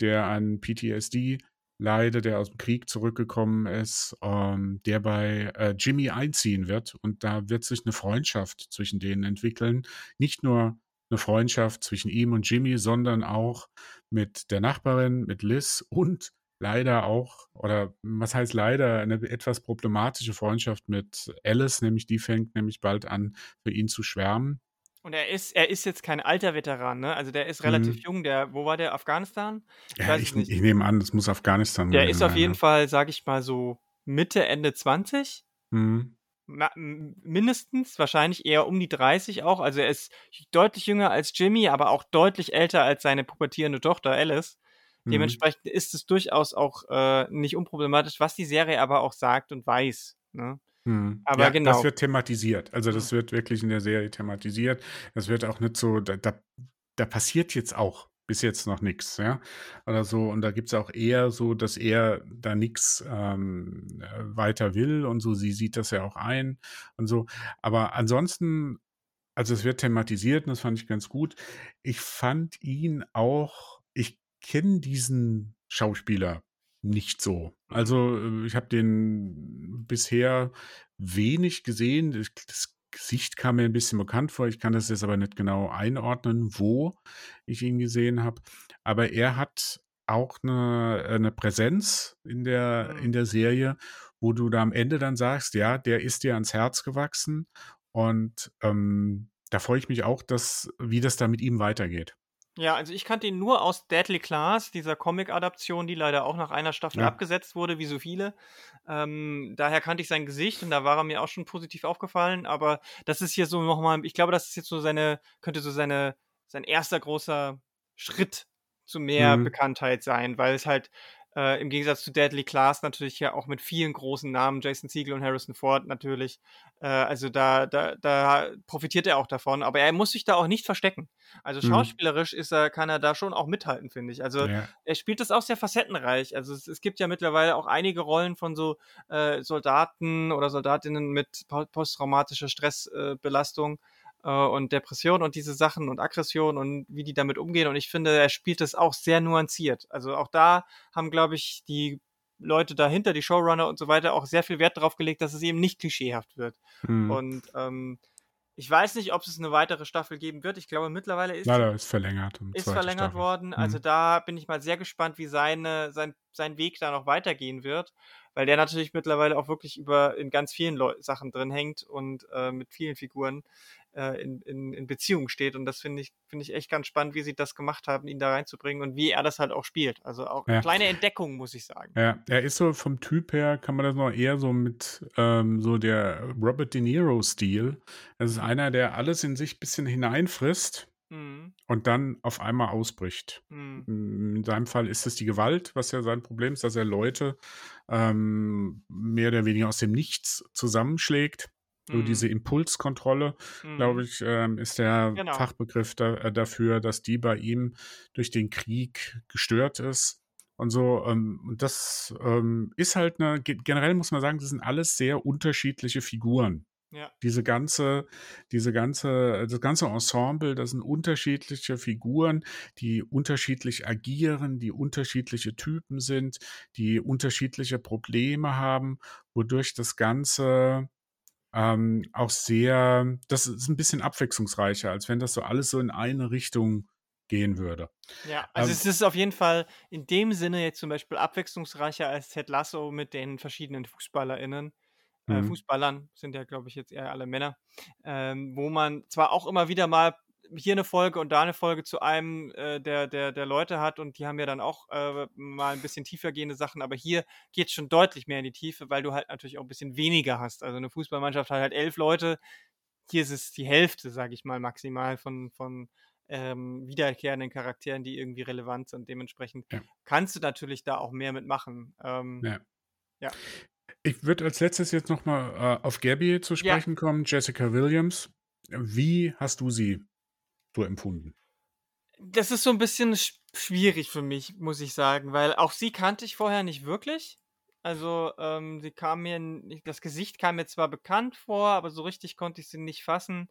der an PTSD Leide, der aus dem Krieg zurückgekommen ist, ähm, der bei äh, Jimmy einziehen wird. Und da wird sich eine Freundschaft zwischen denen entwickeln. Nicht nur eine Freundschaft zwischen ihm und Jimmy, sondern auch mit der Nachbarin, mit Liz und leider auch, oder was heißt leider, eine etwas problematische Freundschaft mit Alice, nämlich die fängt nämlich bald an, für ihn zu schwärmen. Und er ist, er ist jetzt kein alter Veteran, ne? Also der ist relativ mhm. jung. Der, wo war der? Afghanistan? Ich, ja, ich, ich, nehme an, das muss Afghanistan sein. Der ist auf jeden ja. Fall, sag ich mal, so Mitte, Ende 20. Mhm. mindestens, wahrscheinlich eher um die 30 auch. Also er ist deutlich jünger als Jimmy, aber auch deutlich älter als seine pubertierende Tochter Alice. Mhm. Dementsprechend ist es durchaus auch äh, nicht unproblematisch, was die Serie aber auch sagt und weiß. Ne? Hm. Aber ja, genau. Das wird thematisiert. Also das wird wirklich in der Serie thematisiert. Das wird auch nicht so, da, da, da passiert jetzt auch bis jetzt noch nichts, ja. Oder so. Und da gibt es auch eher so, dass er da nichts ähm, weiter will und so, sie sieht das ja auch ein und so. Aber ansonsten, also es wird thematisiert und das fand ich ganz gut. Ich fand ihn auch, ich kenne diesen Schauspieler nicht so. Also äh, ich habe den bisher wenig gesehen. Das Gesicht kam mir ein bisschen bekannt vor. Ich kann das jetzt aber nicht genau einordnen, wo ich ihn gesehen habe. Aber er hat auch eine, eine Präsenz in der, mhm. in der Serie, wo du da am Ende dann sagst, ja, der ist dir ans Herz gewachsen. Und ähm, da freue ich mich auch, dass, wie das da mit ihm weitergeht. Ja, also ich kannte ihn nur aus Deadly Class, dieser Comic-Adaption, die leider auch nach einer Staffel ja. abgesetzt wurde, wie so viele. Ähm, daher kannte ich sein Gesicht und da war er mir auch schon positiv aufgefallen. Aber das ist hier so nochmal, ich glaube, das ist jetzt so seine, könnte so seine, sein erster großer Schritt zu mehr mhm. Bekanntheit sein, weil es halt äh, Im Gegensatz zu Deadly Class natürlich ja auch mit vielen großen Namen, Jason Siegel und Harrison Ford natürlich. Äh, also da, da, da profitiert er auch davon, aber er muss sich da auch nicht verstecken. Also mhm. schauspielerisch ist er, kann er da schon auch mithalten, finde ich. Also ja. er spielt das auch sehr facettenreich. Also es, es, gibt ja mittlerweile auch einige Rollen von so äh, Soldaten oder Soldatinnen mit posttraumatischer Stressbelastung. Äh, und Depression und diese Sachen und Aggression und wie die damit umgehen. Und ich finde, er spielt das auch sehr nuanciert. Also auch da haben, glaube ich, die Leute dahinter, die Showrunner und so weiter, auch sehr viel Wert darauf gelegt, dass es eben nicht klischeehaft wird. Mhm. Und ähm, ich weiß nicht, ob es eine weitere Staffel geben wird. Ich glaube, mittlerweile ist, Leider ist verlängert. Ist verlängert Staffel. worden. Mhm. Also da bin ich mal sehr gespannt, wie seine, sein, sein Weg da noch weitergehen wird. Weil der natürlich mittlerweile auch wirklich über in ganz vielen Leu Sachen drin hängt und äh, mit vielen Figuren. Äh, in, in, in Beziehung steht. Und das finde ich, finde ich echt ganz spannend, wie sie das gemacht haben, ihn da reinzubringen und wie er das halt auch spielt. Also auch Ja. kleine Entdeckung, muss ich sagen. Ja, er ist so vom Typ her, kann man das noch eher so mit ähm, so der Robert De Niro-Stil. Es ist einer, der alles in sich ein bisschen hineinfrisst Mhm. und dann auf einmal ausbricht. Mhm. In seinem Fall ist es die Gewalt, was ja sein Problem ist, dass er Leute ähm, mehr oder weniger aus dem Nichts zusammenschlägt. So Mhm. diese Impulskontrolle, glaube Mhm. ich, ähm, ist der Genau. Fachbegriff da, äh, dafür, dass die bei ihm durch den Krieg gestört ist. Und so, ähm, und das ähm, ist halt eine, ge- generell muss man sagen, das sind alles sehr unterschiedliche Figuren. Ja. Diese ganze, diese ganze, das ganze Ensemble, das sind unterschiedliche Figuren, die unterschiedlich agieren, die unterschiedliche Typen sind, die unterschiedliche Probleme haben, wodurch das Ganze ähm, auch sehr, das ist ein bisschen abwechslungsreicher, als wenn das so alles so in eine Richtung gehen würde. Ja, also Ähm, es ist auf jeden Fall in dem Sinne jetzt zum Beispiel abwechslungsreicher als Ted Lasso mit den verschiedenen FußballerInnen. Äh, Mhm. Fußballern sind ja, glaube ich, jetzt eher alle Männer. Ähm, wo man zwar auch immer wieder mal hier eine Folge und da eine Folge zu einem äh, der, der, der Leute hat und die haben ja dann auch äh, mal ein bisschen tiefer gehende Sachen, aber hier geht es schon deutlich mehr in die Tiefe, weil du halt natürlich auch ein bisschen weniger hast. Also eine Fußballmannschaft hat halt elf Leute, hier ist es die Hälfte, sage ich mal, maximal von, von ähm, wiederkehrenden Charakteren, die irgendwie relevant sind. Dementsprechend Ja. kannst du natürlich da auch mehr mitmachen. Ähm, Ja. Ja. Ich würde als letztes jetzt nochmal äh, auf Gabby zu Ja. sprechen kommen, Jessica Williams. Wie hast du sie so empfunden? Das ist so ein bisschen sch- schwierig für mich, muss ich sagen, weil auch sie kannte ich vorher nicht wirklich. Also, ähm, sie kam mir, nicht, das Gesicht kam mir zwar bekannt vor, aber so richtig konnte ich sie nicht fassen.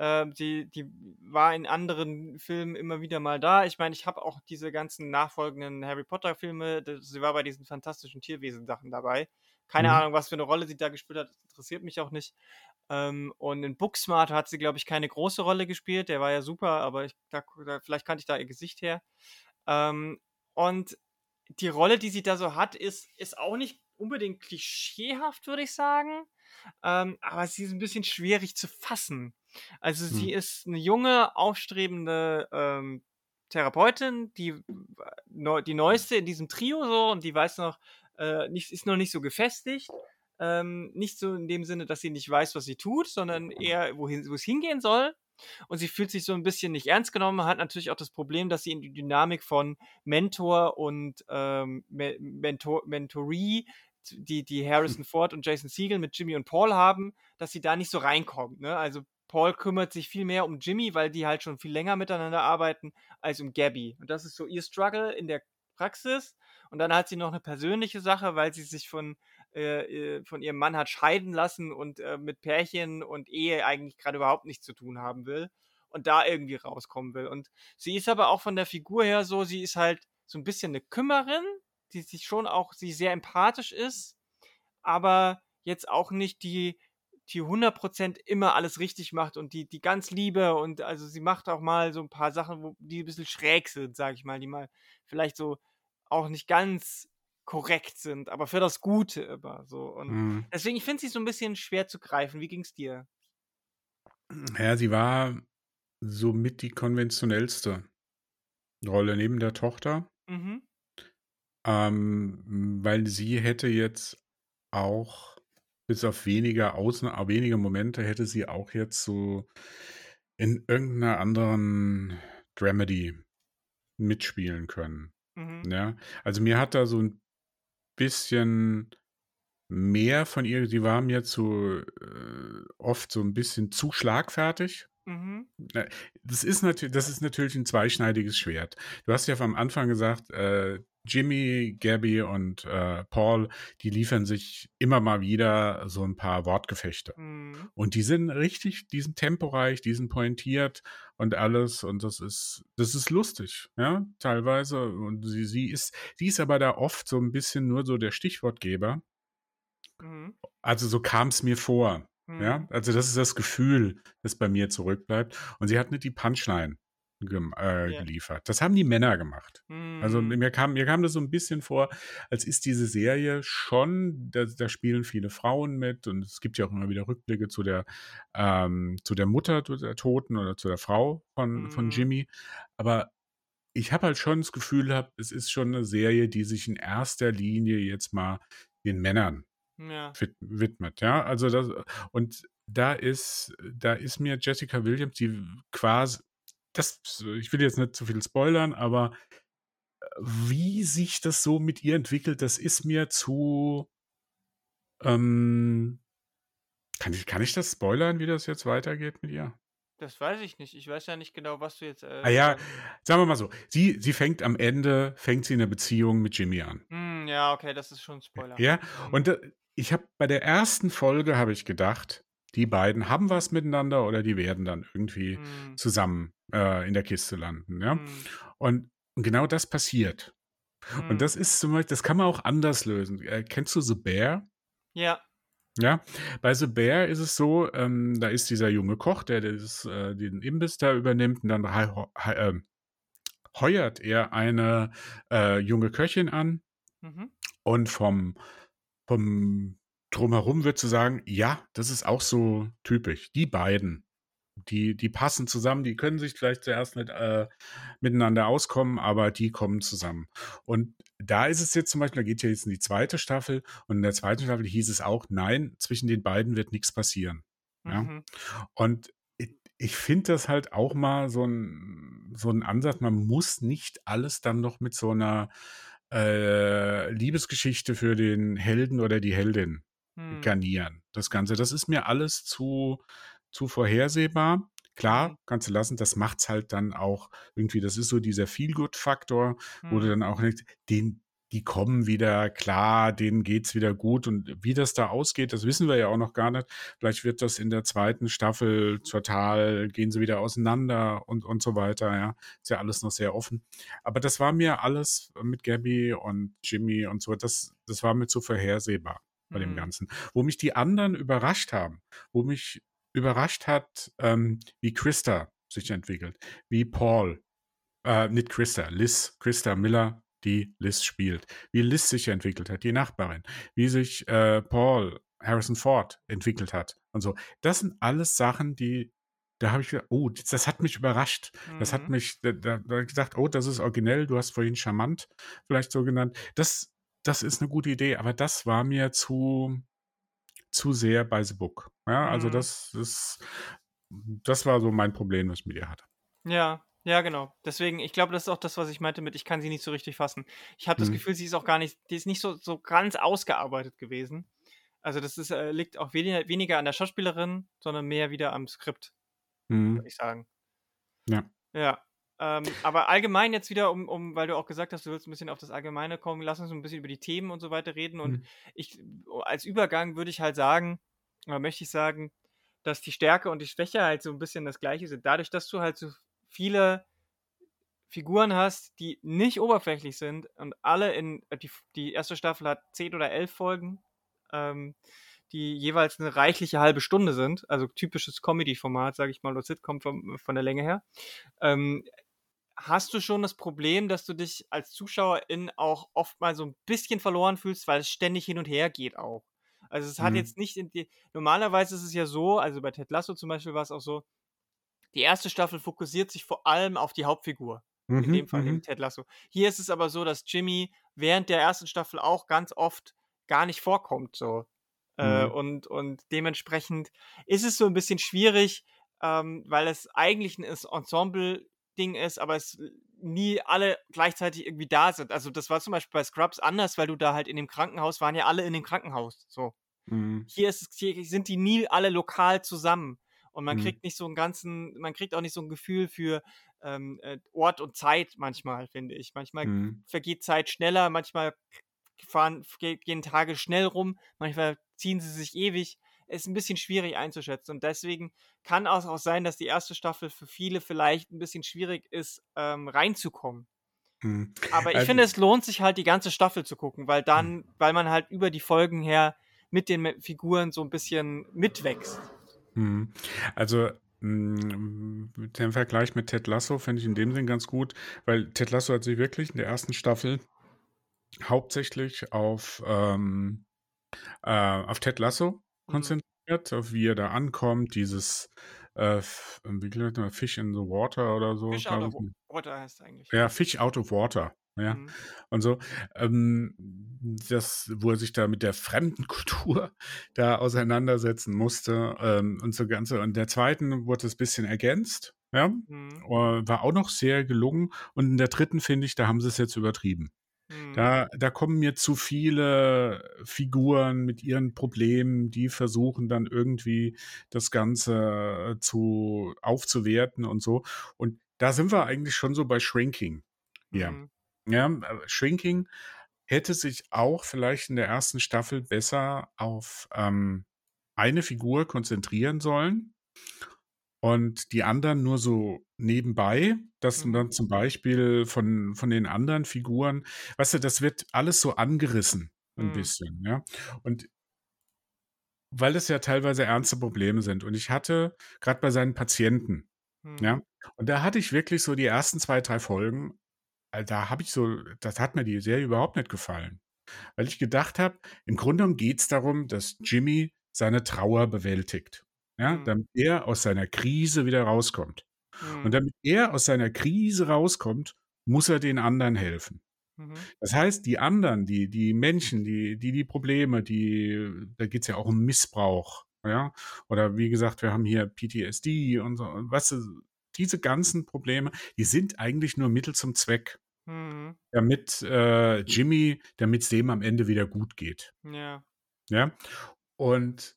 Ähm, die, die war in anderen Filmen immer wieder mal da. Ich meine, ich habe auch diese ganzen nachfolgenden Harry Potter-Filme, das- sie war bei diesen fantastischen Tierwesen-Sachen dabei. Keine Mhm. Ahnung, was für eine Rolle sie da gespielt hat, interessiert mich auch nicht. Ähm, und in Booksmart hat sie, glaube ich, keine große Rolle gespielt. Der war ja super, aber ich, da, da, vielleicht kannte ich da ihr Gesicht her. Ähm, und die Rolle, die sie da so hat, ist, ist auch nicht unbedingt klischeehaft, würde ich sagen. Ähm, aber sie ist ein bisschen schwierig zu fassen. Also sie Hm. ist eine junge, aufstrebende ähm, Therapeutin, die, die neueste in diesem Trio so und die weiß noch, äh, nicht, ist noch nicht so gefestigt. Ähm, nicht so in dem Sinne, dass sie nicht weiß, was sie tut, sondern eher, wohin, wo es hingehen soll. Und sie fühlt sich so ein bisschen nicht ernst genommen, hat natürlich auch das Problem, dass sie in die Dynamik von Mentor und ähm, Me- Mentor, Mentoree, die, die Harrison Ford und Jason Siegel mit Jimmy und Paul haben, dass sie da nicht so reinkommt. Ne? Also Paul kümmert sich viel mehr um Jimmy, weil die halt schon viel länger miteinander arbeiten, als um Gabby. Und das ist so ihr Struggle in der Praxis. Und dann hat sie noch eine persönliche Sache, weil sie sich von, äh, äh, von ihrem Mann hat scheiden lassen und äh, mit Pärchen und Ehe eigentlich gerade überhaupt nichts zu tun haben will und da irgendwie rauskommen will. Und sie ist aber auch von der Figur her so, sie ist halt so ein bisschen eine Kümmerin, die sich schon auch, sie sehr empathisch ist, aber jetzt auch nicht die, die 100% immer alles richtig macht und die, die ganz liebe und also sie macht auch mal so ein paar Sachen, wo, die ein bisschen schräg sind, sag ich mal, die mal vielleicht so auch nicht ganz korrekt sind, aber für das Gute immer so. Und Mhm. deswegen, ich finde sie so ein bisschen schwer zu greifen. Wie ging's dir? Ja, sie war somit die konventionellste Rolle neben der Tochter, Mhm. ähm, weil sie hätte jetzt auch bis auf wenige Ausna wenige Momente hätte sie auch jetzt so in irgendeiner anderen Dramedy mitspielen können. Mhm. Ja, also mir hat da so ein bisschen mehr von ihr, sie war mir zu äh, oft so ein bisschen zu schlagfertig. Das ist natürlich, das ist natürlich ein zweischneidiges Schwert. Du hast ja am Anfang gesagt, äh, Jimmy, Gabby und äh, Paul, die liefern sich immer mal wieder so ein paar Wortgefechte. Mhm. Und die sind richtig, die sind temporeich, die sind pointiert und alles. Und das ist, das ist lustig, ja, teilweise. Und sie, sie ist, sie ist aber da oft so ein bisschen nur so der Stichwortgeber. Mhm. Also so kam es mir vor. Ja, Mhm. also das ist das Gefühl, das bei mir zurückbleibt. Und sie hat nicht die Punchline. äh, ja. geliefert. Das haben die Männer gemacht. Also hm. mir kam, mir kam das so ein bisschen vor, als ist diese Serie schon, da, da, spielen viele Frauen mit und es gibt ja auch immer wieder Rückblicke zu der, ähm, zu der Mutter der Toten oder zu der Frau von, mm. von. Jimmy. Aber ich habe halt schon das Gefühl, hab, es ist schon eine Serie, die sich in erster Linie jetzt mal den Männern ja. widmet. Ja, also das, und da ist, da ist mir Jessica Williams, die quasi, das, ich will jetzt nicht zu viel spoilern, aber äh, wie sich das so mit ihr entwickelt, das ist mir zu, ähm, kann ich, kann ich das spoilern, wie das jetzt weitergeht mit ihr? Das weiß ich nicht. Ich weiß ja nicht genau, was du jetzt. Äh, ah ja, sagen wir mal so. Sie, sie fängt am Ende, fängt sie eine Beziehung mit Jimmy an. Hm, ja, okay, das ist schon ein Spoiler. Ja, mhm. und äh, ich habe bei der ersten Folge habe ich gedacht, die beiden haben was miteinander oder die werden dann irgendwie mhm. zusammen äh, in der Kiste landen. Ja? Mhm. Und, genau das passiert. Mhm. Und das ist zum Beispiel, das kann man auch anders lösen. Äh, kennst du The Bear? Ja. Ja, bei The Bear ist es so, ähm, da ist dieser junge Koch, der das, äh, den Imbiss da übernimmt und dann äh, heuert er eine äh, junge Köchin an mhm. und vom, vom drumherum wird zu sagen, ja, das ist auch so typisch. Die beiden, die, die passen zusammen, die können sich vielleicht zuerst nicht äh, miteinander auskommen, aber die kommen zusammen. Und da ist es jetzt zum Beispiel, da geht ja jetzt in die zweite Staffel und in der zweiten Staffel hieß es auch, nein, zwischen den beiden wird nichts passieren. Ja? Mhm. Und ich, ich finde das halt auch mal so ein, so ein Ansatz, man muss nicht alles dann noch mit so einer äh, Liebesgeschichte für den Helden oder die Heldin hm. garnieren. Das Ganze, das ist mir alles zu, zu vorhersehbar. Klar, mhm. kannst du lassen, das macht's halt dann auch irgendwie, das ist so dieser Feel-Good-Faktor, hm. wo du mhm. dann auch nicht, den, die kommen wieder klar, denen geht's wieder gut und wie das da ausgeht, das wissen wir ja auch noch gar nicht. Vielleicht wird das in der zweiten Staffel total, gehen sie wieder auseinander und, und so weiter, ja. Ist ja alles noch sehr offen. Aber das war mir alles mit Gabby und Jimmy und so, das, das war mir zu vorhersehbar bei dem mhm. Ganzen. Wo mich die anderen überrascht haben, wo mich überrascht hat, ähm, wie Christa sich entwickelt, wie Paul, äh, nicht Christa, Liz, Christa Miller, die Liz spielt, wie Liz sich entwickelt hat, die Nachbarin, wie sich äh, Paul, Harrison Ford entwickelt hat und so. Das sind alles Sachen, die da habe ich gedacht, oh, das hat mich überrascht. Mhm. Das hat mhm. mich, da, da, da gedacht, oh, das ist originell, du hast vorhin charmant vielleicht so genannt. Das das ist eine gute Idee, aber das war mir zu zu sehr by the book. Ja, also mhm. das ist das war so mein Problem, was ich mit ihr hatte. Ja, ja, genau. Deswegen, ich glaube, das ist auch das, was ich meinte mit, ich kann sie nicht so richtig fassen. Ich habe das mhm. Gefühl, sie ist auch gar nicht, die ist nicht so, so ganz ausgearbeitet gewesen. Also das ist, äh, liegt auch weniger, weniger an der Schauspielerin, sondern mehr wieder am Skript, mhm. würde ich sagen. Ja. Ja. Ähm, aber allgemein jetzt wieder, um, um, weil du auch gesagt hast, du willst ein bisschen auf das Allgemeine kommen, lass uns ein bisschen über die Themen und so weiter reden. Und mhm. ich, als Übergang würde ich halt sagen, oder möchte ich sagen, dass die Stärke und die Schwäche halt so ein bisschen das gleiche sind. Dadurch, dass du halt so viele Figuren hast, die nicht oberflächlich sind und alle in, die, die erste Staffel hat zehn oder elf Folgen, ähm, die jeweils eine reichliche halbe Stunde sind, also typisches Comedy-Format, sage ich mal, oder Sitcom von, von der Länge her. Ähm, hast du schon das Problem, dass du dich als Zuschauerin auch oft mal so ein bisschen verloren fühlst, weil es ständig hin und her geht auch. Also es hat mhm. jetzt nicht in die, normalerweise ist es ja so, also bei Ted Lasso zum Beispiel war es auch so, die erste Staffel fokussiert sich vor allem auf die Hauptfigur. Mhm, in dem Fall mhm. Ted Lasso. Hier ist es aber so, dass Jimmy während der ersten Staffel auch ganz oft gar nicht vorkommt, so. Äh, mhm. und, und dementsprechend ist es so ein bisschen schwierig, ähm, weil es eigentlich ein Ensemble Ding ist, aber es nie alle gleichzeitig irgendwie da sind. Also das war zum Beispiel bei Scrubs anders, weil du da halt in dem Krankenhaus waren ja alle in dem Krankenhaus. So. Mhm. Hier, ist, hier sind die nie alle lokal zusammen. Und man mhm. kriegt nicht so einen ganzen, man kriegt auch nicht so ein Gefühl für ähm, äh, Ort und Zeit manchmal, finde ich. Manchmal mhm. vergeht Zeit schneller, manchmal fahren, gehen Tage schnell rum, manchmal ziehen sie sich ewig ist ein bisschen schwierig einzuschätzen. Und deswegen kann es auch sein, dass die erste Staffel für viele vielleicht ein bisschen schwierig ist, ähm, reinzukommen. Hm. Aber ich also, finde, es lohnt sich halt, die ganze Staffel zu gucken, weil dann, hm. weil man halt über die Folgen her mit den Figuren so ein bisschen mitwächst. Hm. Also hm, den Vergleich mit Ted Lasso finde ich in dem Sinn ganz gut, weil Ted Lasso hat sich wirklich in der ersten Staffel hauptsächlich auf, ähm, äh, auf Ted Lasso Mhm. konzentriert, auf wie er da ankommt, dieses äh, wie man, Fish in the Water oder so, Fish out of. Water heißt eigentlich. Ja, Fish out of Water. Ja, Mhm. und so. Ähm, das, wo er sich da mit der fremden [laughs] Kultur da auseinandersetzen musste ähm, und so ganze. Und der zweiten wurde es ein bisschen ergänzt. Ja, Mhm. äh, war auch noch sehr gelungen. Und in der dritten finde ich, da haben sie es jetzt übertrieben. Mhm. Da, da kommen mir zu viele Figuren mit ihren Problemen, die versuchen dann irgendwie das Ganze zu aufzuwerten und so. Und da sind wir eigentlich schon so bei Shrinking. Ja. Mhm. Ja, äh, Shrinking hätte sich auch vielleicht in der ersten Staffel besser auf ähm, eine Figur konzentrieren sollen und die anderen nur so nebenbei, dass Mhm. dann zum Beispiel von, von den anderen Figuren, weißt du, das wird alles so angerissen, ein Mhm. bisschen, ja. Und weil es ja teilweise ernste Probleme sind. Und ich hatte gerade bei seinen Patienten, Mhm. ja, und da hatte ich wirklich so die ersten zwei, drei Folgen, da habe ich so, das hat mir die Serie überhaupt nicht gefallen. Weil ich gedacht habe, im Grunde genommen geht es darum, dass Jimmy seine Trauer bewältigt. Ja, Mhm. damit er aus seiner Krise wieder rauskommt. Und Mhm. damit er aus seiner Krise rauskommt, muss er den anderen helfen. Mhm. Das heißt, die anderen, die, die Menschen, die, die, die Probleme, die, da geht es ja auch um Missbrauch, ja. Oder wie gesagt, wir haben hier PTSD und so, und du, diese ganzen Probleme, die sind eigentlich nur Mittel zum Zweck, Mhm. damit äh, Jimmy, damit es dem am Ende wieder gut geht. Ja. Ja. Und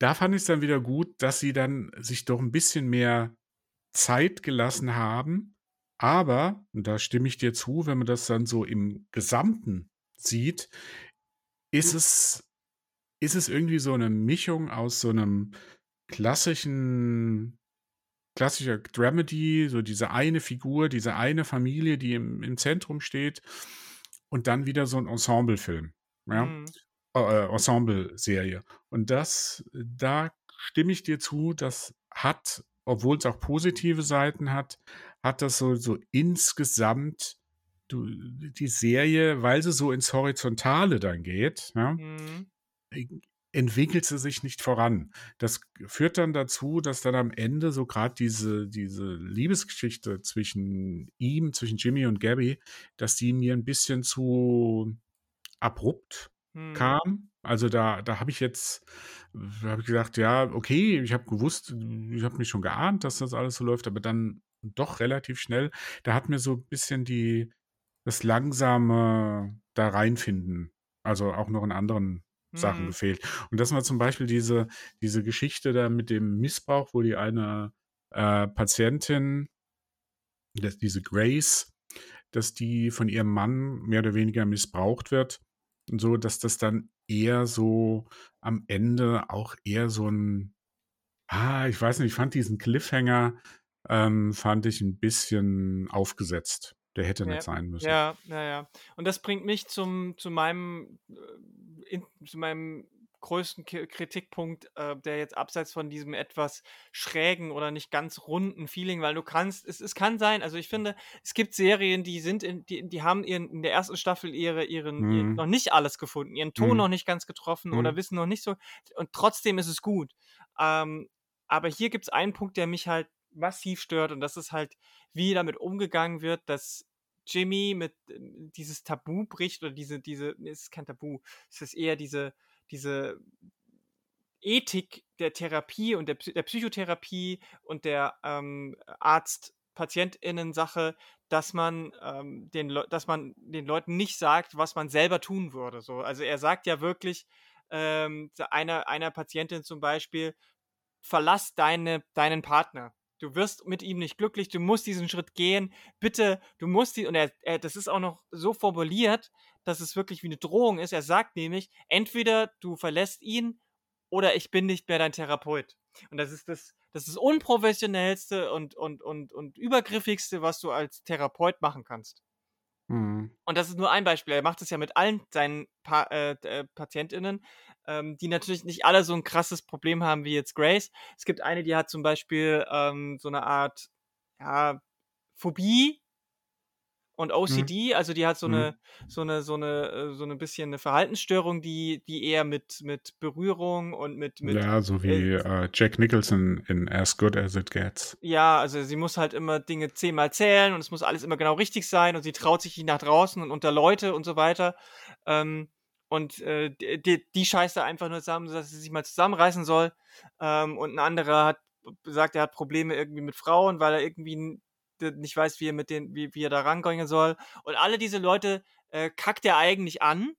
da fand ich es dann wieder gut, dass sie dann sich doch ein bisschen mehr Zeit gelassen haben. Aber, und da stimme ich dir zu, wenn man das dann so im Gesamten sieht, ist es, ist es irgendwie so eine Mischung aus so einem klassischen, klassischer Dramedy, so diese eine Figur, diese eine Familie, die im, im Zentrum steht, und dann wieder so ein Ensemblefilm. Ja Mhm. äh, Ensemble-Serie. Und das, da stimme ich dir zu, das hat, obwohl es auch positive Seiten hat, hat das so, so insgesamt du, die Serie, weil sie so ins Horizontale dann geht, ja, Mhm. Entwickelt sie sich nicht voran. Das führt dann dazu, dass dann am Ende so gerade diese, diese Liebesgeschichte zwischen ihm, zwischen Jimmy und Gabby, dass die mir ein bisschen zu abrupt Mhm. kam. Also da, da habe ich jetzt, habe ich gedacht, ja, okay, ich habe gewusst, ich habe mich schon geahnt, dass das alles so läuft, aber dann doch relativ schnell. Da hat mir so ein bisschen die, das langsame da reinfinden, also auch noch in anderen Sachen Mhm. gefehlt. Und das war zum Beispiel diese, diese Geschichte da mit dem Missbrauch, wo die eine äh, Patientin, das, diese Grace, dass die von ihrem Mann mehr oder weniger missbraucht wird. Und so, dass das dann eher so am Ende auch eher so ein, ah, ich weiß nicht, ich fand diesen Cliffhanger, ähm, fand ich ein bisschen aufgesetzt. Der hätte Ja, nicht sein müssen. ja, ja, ja. Und das bringt mich zum, zu meinem, äh, in, zu meinem größten Kritikpunkt, äh, der jetzt abseits von diesem etwas schrägen oder nicht ganz runden Feeling, weil du kannst, es, es kann sein, also ich finde, es gibt Serien, die sind in, die, die haben ihren, in der ersten Staffel ihre, ihren, ihr, Mhm. noch nicht alles gefunden, ihren Ton Mhm. noch nicht ganz getroffen oder Mhm. wissen noch nicht so, und trotzdem ist es gut. Ähm, aber hier gibt es einen Punkt, der mich halt massiv stört und das ist halt, wie damit umgegangen wird, dass Jimmy mit äh, dieses Tabu bricht oder diese, diese, nee, es ist kein Tabu, es ist eher diese, diese Ethik der Therapie und der, der Psychotherapie und der ähm, Arzt-PatientInnen-Sache, dass man, ähm, den dass man den Leuten nicht sagt, was man selber tun würde. So, also er sagt ja wirklich ähm, einer, einer Patientin zum Beispiel, verlass deine, deinen Partner. Du wirst mit ihm nicht glücklich, du musst diesen Schritt gehen. Bitte, du musst die, und er, er, das ist auch noch so formuliert, dass es wirklich wie eine Drohung ist. Er sagt nämlich, entweder du verlässt ihn oder ich bin nicht mehr dein Therapeut. Und das ist das, das ist unprofessionellste und, und, und, und übergriffigste, was du als Therapeut machen kannst. Mhm. Und das ist nur ein Beispiel. Er macht es ja mit allen seinen pa äh, äh, PatientInnen. Ähm, die natürlich nicht alle so ein krasses Problem haben wie jetzt Grace. Es gibt eine, die hat zum Beispiel ähm, so eine Art ja, Phobie und OCD, mhm. also die hat so mhm. eine, so eine, so eine, äh, so eine bisschen eine Verhaltensstörung, die, die eher mit, mit Berührung und mit, mit Ja, so wie äh, Jack Nicholson in As Good as It Gets. Ja, also sie muss halt immer Dinge zehnmal zählen und es muss alles immer genau richtig sein und sie traut sich nicht nach draußen und unter Leute und so weiter. Ähm, und äh, die, die scheißt da einfach nur zusammen, dass sie sich mal zusammenreißen soll. Ähm, und ein anderer hat sagt, er hat Probleme irgendwie mit Frauen, weil er irgendwie nicht weiß, wie er mit den, wie, wie er da rangehen soll. Und alle diese Leute äh, kackt er eigentlich an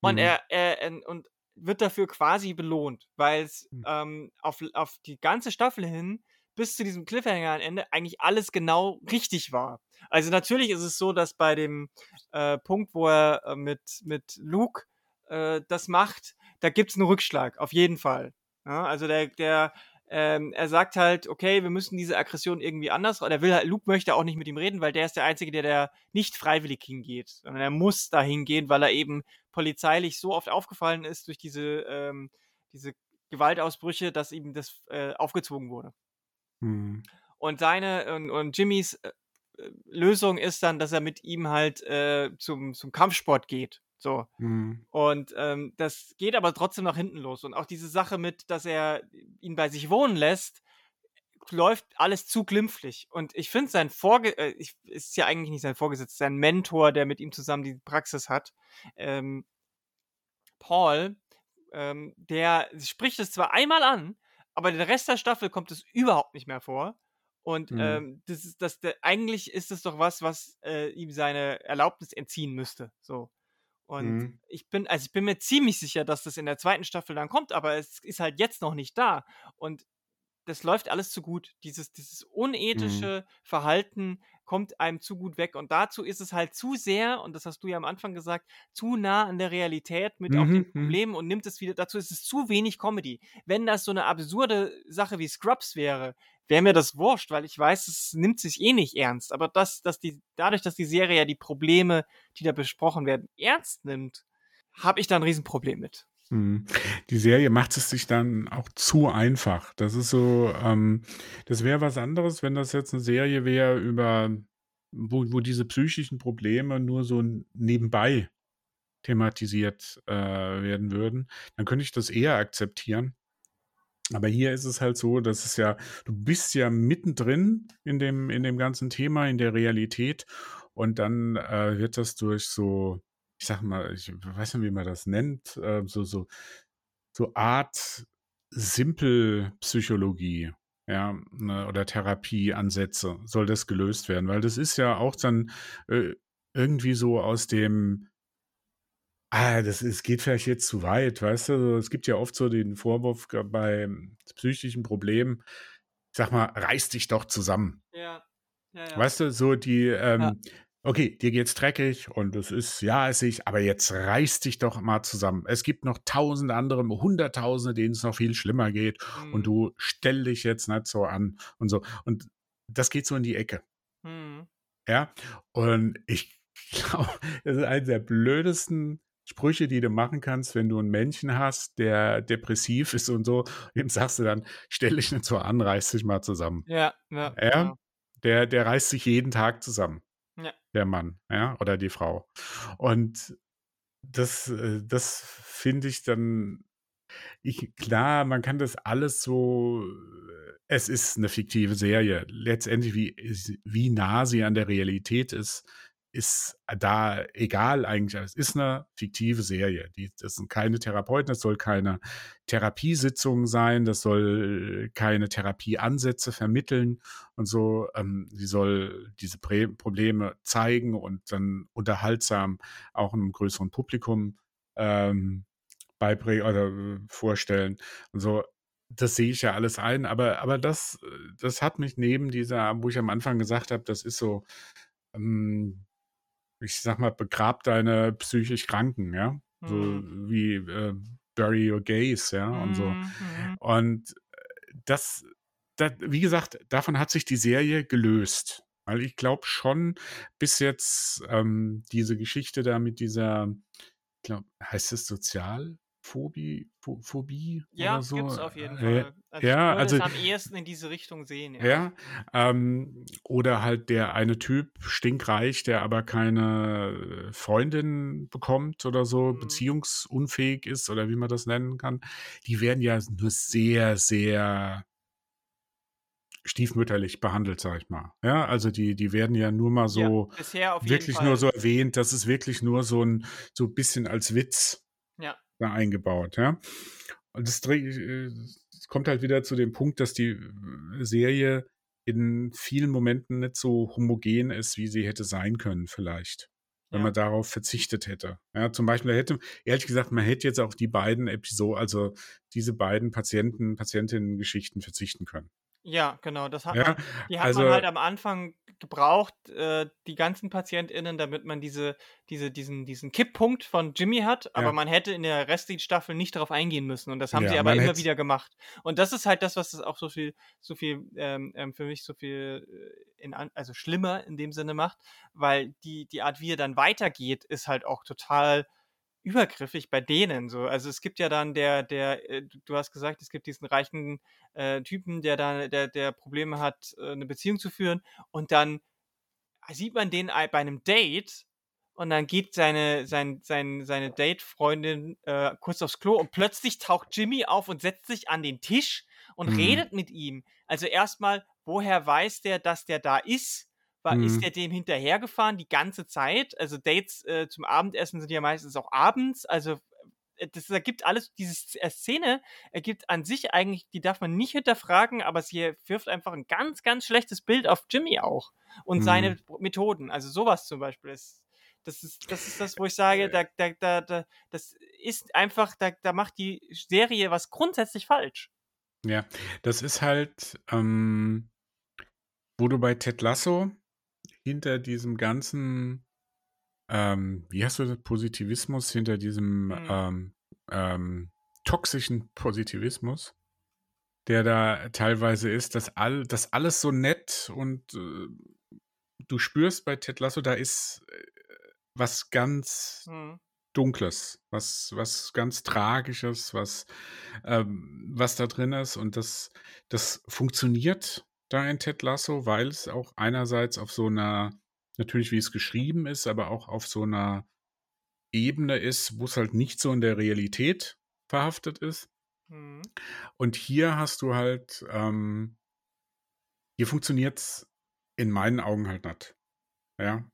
und mhm. er, er, er, und wird dafür quasi belohnt, weil es mhm. ähm, auf, auf die ganze Staffel hin bis zu diesem Cliffhanger am Ende eigentlich alles genau richtig war. Also natürlich ist es so, dass bei dem äh, Punkt, wo er äh, mit, mit Luke äh, das macht, da gibt es einen Rückschlag, auf jeden Fall. Ja, also der, der ähm, er sagt halt, okay, wir müssen diese Aggression irgendwie anders, oder will halt, Luke möchte auch nicht mit ihm reden, weil der ist der Einzige, der da nicht freiwillig hingeht, sondern er muss da hingehen, weil er eben polizeilich so oft aufgefallen ist durch diese, ähm, diese Gewaltausbrüche, dass ihm das äh, aufgezwungen wurde. Mhm. Und seine und, und Jimmys äh, Lösung ist dann, dass er mit ihm halt äh, zum, zum Kampfsport geht. So. Mhm. Und ähm, das geht aber trotzdem nach hinten los. Und auch diese Sache mit, dass er ihn bei sich wohnen lässt, läuft alles zu glimpflich. Und ich finde, sein Vorge äh, ich, ist ja eigentlich nicht sein Vorgesetzter, sein Mentor, der mit ihm zusammen die Praxis hat, ähm, Paul, ähm, der spricht es zwar einmal an, aber den Rest der Staffel kommt es überhaupt nicht mehr vor. Und mhm. ähm, das ist, das, der, eigentlich ist es doch was, was äh, ihm seine Erlaubnis entziehen müsste. So. Und mhm. ich bin, also ich bin mir ziemlich sicher, dass das in der zweiten Staffel dann kommt, aber es ist halt jetzt noch nicht da. Und das läuft alles zu gut. Dieses, dieses mhm. unethische mhm. Verhalten kommt einem zu gut weg. Und dazu ist es halt zu sehr, und das hast du ja am Anfang gesagt, zu nah an der Realität mit mhm. auch den mhm. Problemen und nimmt es wieder, dazu ist es zu wenig Comedy. Wenn das so eine absurde Sache wie Scrubs wäre, wäre mir das wurscht, weil ich weiß, es nimmt sich eh nicht ernst. Aber das, dass die, dadurch, dass die Serie ja die Probleme, die da besprochen werden, ernst nimmt, habe ich da ein Riesenproblem mit. Mhm. Die Serie macht es sich dann auch zu einfach. Das ist so, ähm, das wäre was anderes, wenn das jetzt eine Serie wäre über, wo, wo diese psychischen Probleme nur so nebenbei thematisiert äh, werden würden. Dann könnte ich das eher akzeptieren. Aber hier ist es halt so, dass es ja, du bist ja mittendrin in dem, in dem ganzen Thema, in der Realität. Und dann äh, wird das durch so ich sag mal, ich weiß nicht, wie man das nennt, äh, so, so, so Art Simpelpsychologie, ja, ne, oder Therapieansätze soll das gelöst werden, weil das ist ja auch dann äh, irgendwie so aus dem, ah, das ist, geht vielleicht jetzt zu weit, weißt du, es gibt ja oft so den Vorwurf bei psychischen Problemen, ich sag mal, reiß dich doch zusammen. Ja. Ja, ja. Weißt du, so die, ähm, ja okay, dir geht's dreckig und es ist, ja, es ist, aber jetzt reiß dich doch mal zusammen. Es gibt noch tausende andere, hunderttausende, denen es noch viel schlimmer geht mhm. und du stell dich jetzt nicht so an und so. Und das geht so in die Ecke. Mhm. Ja, und ich [laughs] glaube, das ist einer der blödesten Sprüche, die du machen kannst, wenn du ein Männchen hast, der depressiv ist und so, dem sagst du dann, stell dich nicht so an, reiß dich mal zusammen. Ja, ja. ja? Genau. Der, der reißt sich jeden Tag zusammen ja. der Mann, ja, oder die Frau. Und das, äh, das finde ich dann, ich, klar, man kann das alles so, es ist eine fiktive Serie. Letztendlich, wie, wie nah sie an der Realität ist, ist da egal eigentlich. Es ist eine fiktive Serie. Die, das sind keine Therapeuten, das soll keine Therapiesitzung sein, das soll keine Therapieansätze vermitteln und so. Ähm, sie soll diese Prä Probleme zeigen und dann unterhaltsam auch einem größeren Publikum ähm, beibringen oder äh, vorstellen und so. Das sehe ich ja alles ein, aber, aber das, das hat mich neben dieser, wo ich am Anfang gesagt habe, das ist so, ähm, ich sag mal, begrab deine psychisch Kranken, ja. So mhm. wie äh, Bury Your Gays, ja, und so. Mhm. Und äh, das, das, wie gesagt, davon hat sich die Serie gelöst. Weil ich glaube schon, bis jetzt ähm, diese Geschichte da mit dieser, ich glaube, heißt es Sozial? Phobie, Pho Phobie Ja, oder so. gibt's auf jeden Äh, Fall. Also, ich ja, würde also es am ehesten in diese Richtung sehen, ja. ja, ähm, oder halt der eine Typ, stinkreich, der aber keine Freundin bekommt oder so, Mhm. beziehungsunfähig ist oder wie man das nennen kann. Die werden ja nur sehr, sehr stiefmütterlich behandelt, sag ich mal. Ja, also die, die werden ja nur mal Ja, so jeden wirklich nur so erwähnt, das ist wirklich nur so ein so ein bisschen als Witz Ja. Da eingebaut, ja. Und das äh, es kommt halt wieder zu dem Punkt, dass die äh, Serie in vielen Momenten nicht so homogen ist, wie sie hätte sein können, vielleicht. Wenn Ja. man darauf verzichtet hätte. Ja, zum Beispiel hätte, ehrlich gesagt, man hätte jetzt auch die beiden Episoden, also diese beiden Patienten, Patientinnen-Geschichten verzichten können. Ja, genau, das hat Ja, man die hat also- man halt am Anfang gebraucht, äh, die ganzen PatientInnen, damit man diese diese diesen diesen Kipppunkt von Jimmy hat, aber Ja. man hätte in der restlichen Staffel nicht darauf eingehen müssen und das haben Ja, sie aber immer hätte- wieder gemacht. Und das ist halt das, was es auch so viel so viel, ähm, ähm, für mich so viel, äh, in also schlimmer in dem Sinne macht, weil die die Art, wie er dann weitergeht, ist halt auch total übergriffig bei denen so. Also, es gibt ja dann der der, äh du hast gesagt, es gibt diesen reichen, äh, Typen, der da der der Probleme hat, äh, 'ne Beziehung zu führen und dann sieht man den ei bei 'nem Date und dann geht seine sein sein seine Date-Freundin, äh, kurz aufs Klo und plötzlich taucht Jimmy auf und setzt sich an den Tisch und Mhm. redet mit ihm. Also, erst mal, woher weiß der, dass der da ist? War ist Mhm. der dem hinterhergefahren die ganze Zeit? Also, Dates, äh, zum Abendessen sind ja meistens auch abends. Also, äh, das ergibt alles diese äh, Szene ergibt an sich eigentlich die darf man nicht hinterfragen, aber sie wirft einfach 'n ganz, ganz schlechtes Bild auf Jimmy auch und seine Mhm. P Methoden. Also, so was zum Beispiel ist das ist das ist das, wo ich sage, da da da da das ist einfach da da macht die Serie was grundsätzlich falsch. Ja, das ist halt, ähm, wo du bei Ted Lasso hinter diesem ganzen, ähm, wie hast du das, Positivismus, hinter diesem Mhm. ähm, ähm, toxischen Positivismus, der da teilweise ist, dass all, das alles so nett und äh, du spürst bei Ted Lasso, da ist äh, was ganz Mhm. Dunkles, was, was ganz Tragisches, was, ähm, was da drin ist. Und das, das funktioniert da in Ted Lasso, weil es auch einerseits auf so einer, natürlich wie es geschrieben ist, aber auch auf so einer Ebene ist, wo es halt nicht so in der Realität verhaftet ist. Mhm. Und hier hast du halt, ähm, hier funktioniert es in meinen Augen halt nicht. Ja.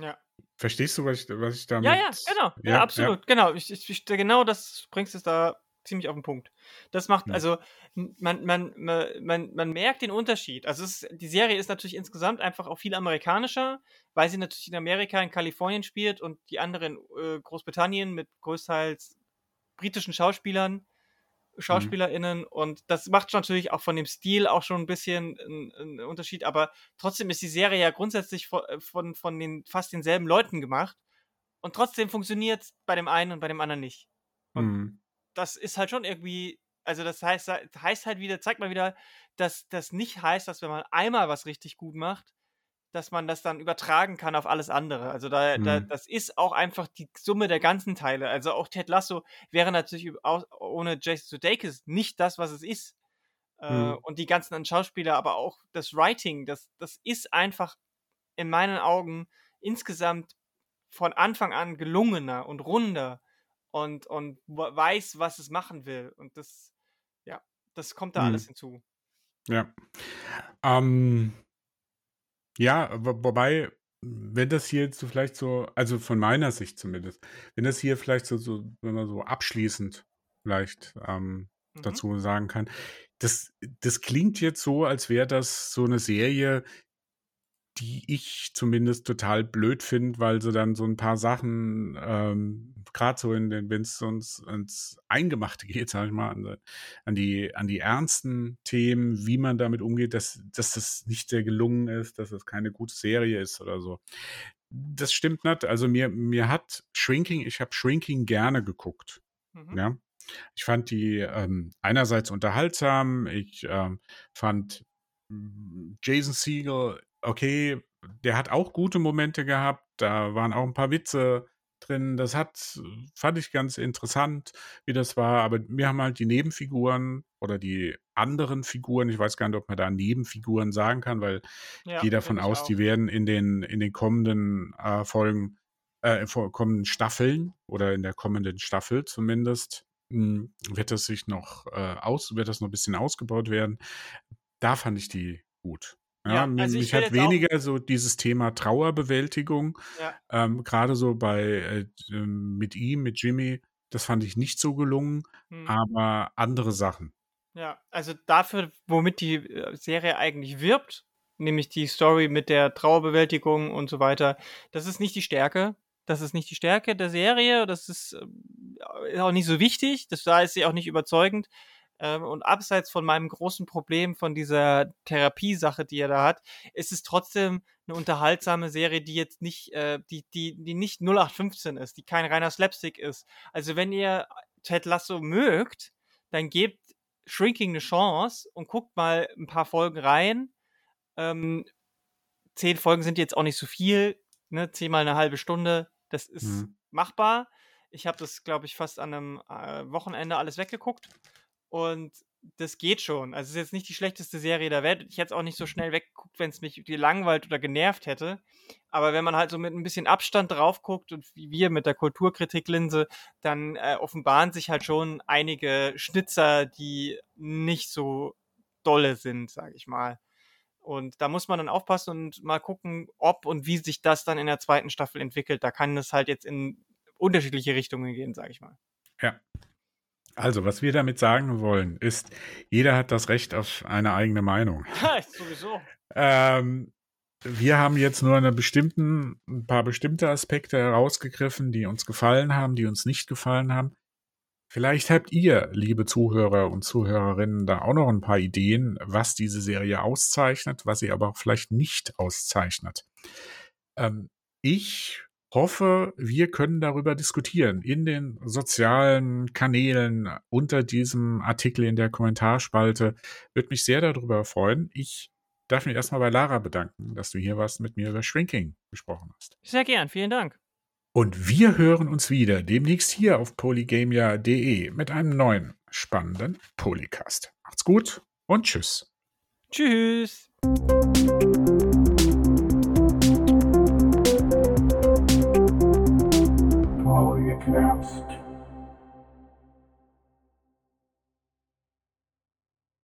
Ja. Verstehst du, was ich, was ich damit. Ja, ja, genau. Ja, Ja, absolut. Genau. Ich, ich, ich, genau das bringst es da ziemlich auf den Punkt. Das macht, Ja. also, man, man, man, man, merkt den Unterschied. Also, es, die Serie ist natürlich insgesamt einfach auch viel amerikanischer, weil sie natürlich in Amerika, in Kalifornien spielt und die anderen äh, Großbritannien mit größtenteils britischen Schauspielern, SchauspielerInnen und das macht natürlich auch von dem Stil auch schon ein bisschen einen, einen Unterschied, aber trotzdem ist die Serie ja grundsätzlich von, von, von den fast denselben Leuten gemacht und trotzdem funktioniert es bei dem einen und bei dem anderen nicht. Und Mhm. Das ist halt schon irgendwie, also das heißt, heißt halt wieder, zeigt mal wieder, dass das nicht heißt, dass wenn man einmal was richtig gut macht, dass man das dann übertragen kann auf alles andere. Also da, da Mhm. das ist auch einfach die Summe der ganzen Teile. Also auch Ted Lasso wäre natürlich ohne Jason Sudeikis nicht das, was es ist. Äh, Mhm. und die ganzen anderen Schauspieler, aber auch das Writing, das, das ist einfach in meinen Augen insgesamt von Anfang an gelungener und runder und, und we- weiß, was es machen will. Und das, ja, das kommt da Mhm. alles hinzu. Ja. Ähm, ja, wo- wobei, wenn das hier jetzt so vielleicht so, also von meiner Sicht zumindest, wenn das hier vielleicht so, so wenn man so abschließend vielleicht ähm, Mhm. dazu sagen kann, das, das klingt jetzt so, als wäre das so eine Serie, die ich zumindest total blöd finde, weil sie dann so ein paar Sachen, ähm, gerade so in den, wenn es uns ins Eingemachte geht, sag ich mal, an, an, die, an die ernsten Themen, wie man damit umgeht, dass, dass das nicht sehr gelungen ist, dass es keine gute Serie ist oder so. Das stimmt nicht. Also mir, mir hat Shrinking, ich habe Shrinking gerne geguckt. Mhm. Ja. Ich fand die ähm, einerseits unterhaltsam, ich ähm, fand mm, Jason Segel, okay, der hat auch gute Momente gehabt, da waren auch ein paar Witze drin. Das hat fand ich ganz interessant, wie das war, aber mir haben halt die Nebenfiguren oder die anderen Figuren ich weiß gar nicht, ob man da Nebenfiguren sagen kann, weil ich Ja, gehe davon aus, die auch. werden in den in den kommenden, äh, Folgen äh, kommenden Staffeln oder in der kommenden Staffel zumindest, hm, wird das sich noch, äh, aus wird das noch 'n bisschen ausgebaut werden. Da fand ich die gut. Ja, Ja, also ich mich hat weniger so dieses Thema Trauerbewältigung, Ja. ähm, grade so bei, äh, ähm mit ihm, mit Jimmy, das fand ich nicht so gelungen, Mhm. aber andere Sachen. Ja, also dafür, womit die, äh, Serie eigentlich wirbt, nämlich die Story mit der Trauerbewältigung und so weiter, das ist nicht die Stärke. Das ist nicht die Stärke der Serie. Das ist, ähm, ist auch nicht so wichtig. Das da ist sie auch nicht überzeugend. Ähm, und abseits von meinem großen Problem von dieser Therapiesache, die er da hat, ist es trotzdem 'ne unterhaltsame Serie, die jetzt nicht, äh die die die nicht 0815 ist, die kein reiner Slapstick ist. Also, wenn ihr Ted Lasso mögt, dann gebt Shrinking 'ne Chance und guckt mal 'n paar Folgen rein. Ähm, 10 Folgen sind jetzt auch nicht so viel, ne? 10 mal 'ne 1/2 Stunde, das ist Mhm. machbar. Ich habe das, glaube ich, fast an 'nem, äh, Wochenende alles weggeguckt und das geht schon. Also, es ist jetzt nicht die schlechteste Serie der Welt. Ich hätte es auch nicht so schnell weggeguckt, wenn's mich gelangweilt oder genervt hätte. Aber wenn man halt so mit 'n bisschen Abstand drauf guckt und wie wir mit der Kulturkritiklinse, dann, äh, offenbaren sich halt schon einige Schnitzer, die nicht so dolle sind, sage ich mal. Und da muss man dann aufpassen und mal gucken, ob und wie sich das dann in der 2. Staffel entwickelt. Da kann es halt jetzt in unterschiedliche Richtungen gehen, sage ich mal. Ja. Also, was wir damit sagen wollen, ist, jeder hat das Recht auf eine eigene Meinung. [laughs] Ha, sowieso. Ähm, wir haben jetzt nur 'ne bestimmten 'n paar bestimmte Aspekte herausgegriffen, die uns gefallen haben, die uns nicht gefallen haben. Vielleicht habt ihr, liebe Zuhörer und Zuhörerinnen, da auch noch 'n paar Ideen, was diese Serie auszeichnet, was sie aber auch vielleicht nicht auszeichnet. Ähm, ich hoffe, wir können darüber diskutieren in den sozialen Kanälen unter diesem Artikel in der Kommentarspalte. Würde mich sehr da drüber freuen. Ich darf mich erst mal bei Lara bedanken, dass du hier warst, mit mir über Shrinking gesprochen hast. Sehr gern, vielen Dank. Und wir hören uns wieder demnächst hier auf polygamia.de mit einem neuen spannenden Polycast. Macht's gut und tschüss. Tschüss.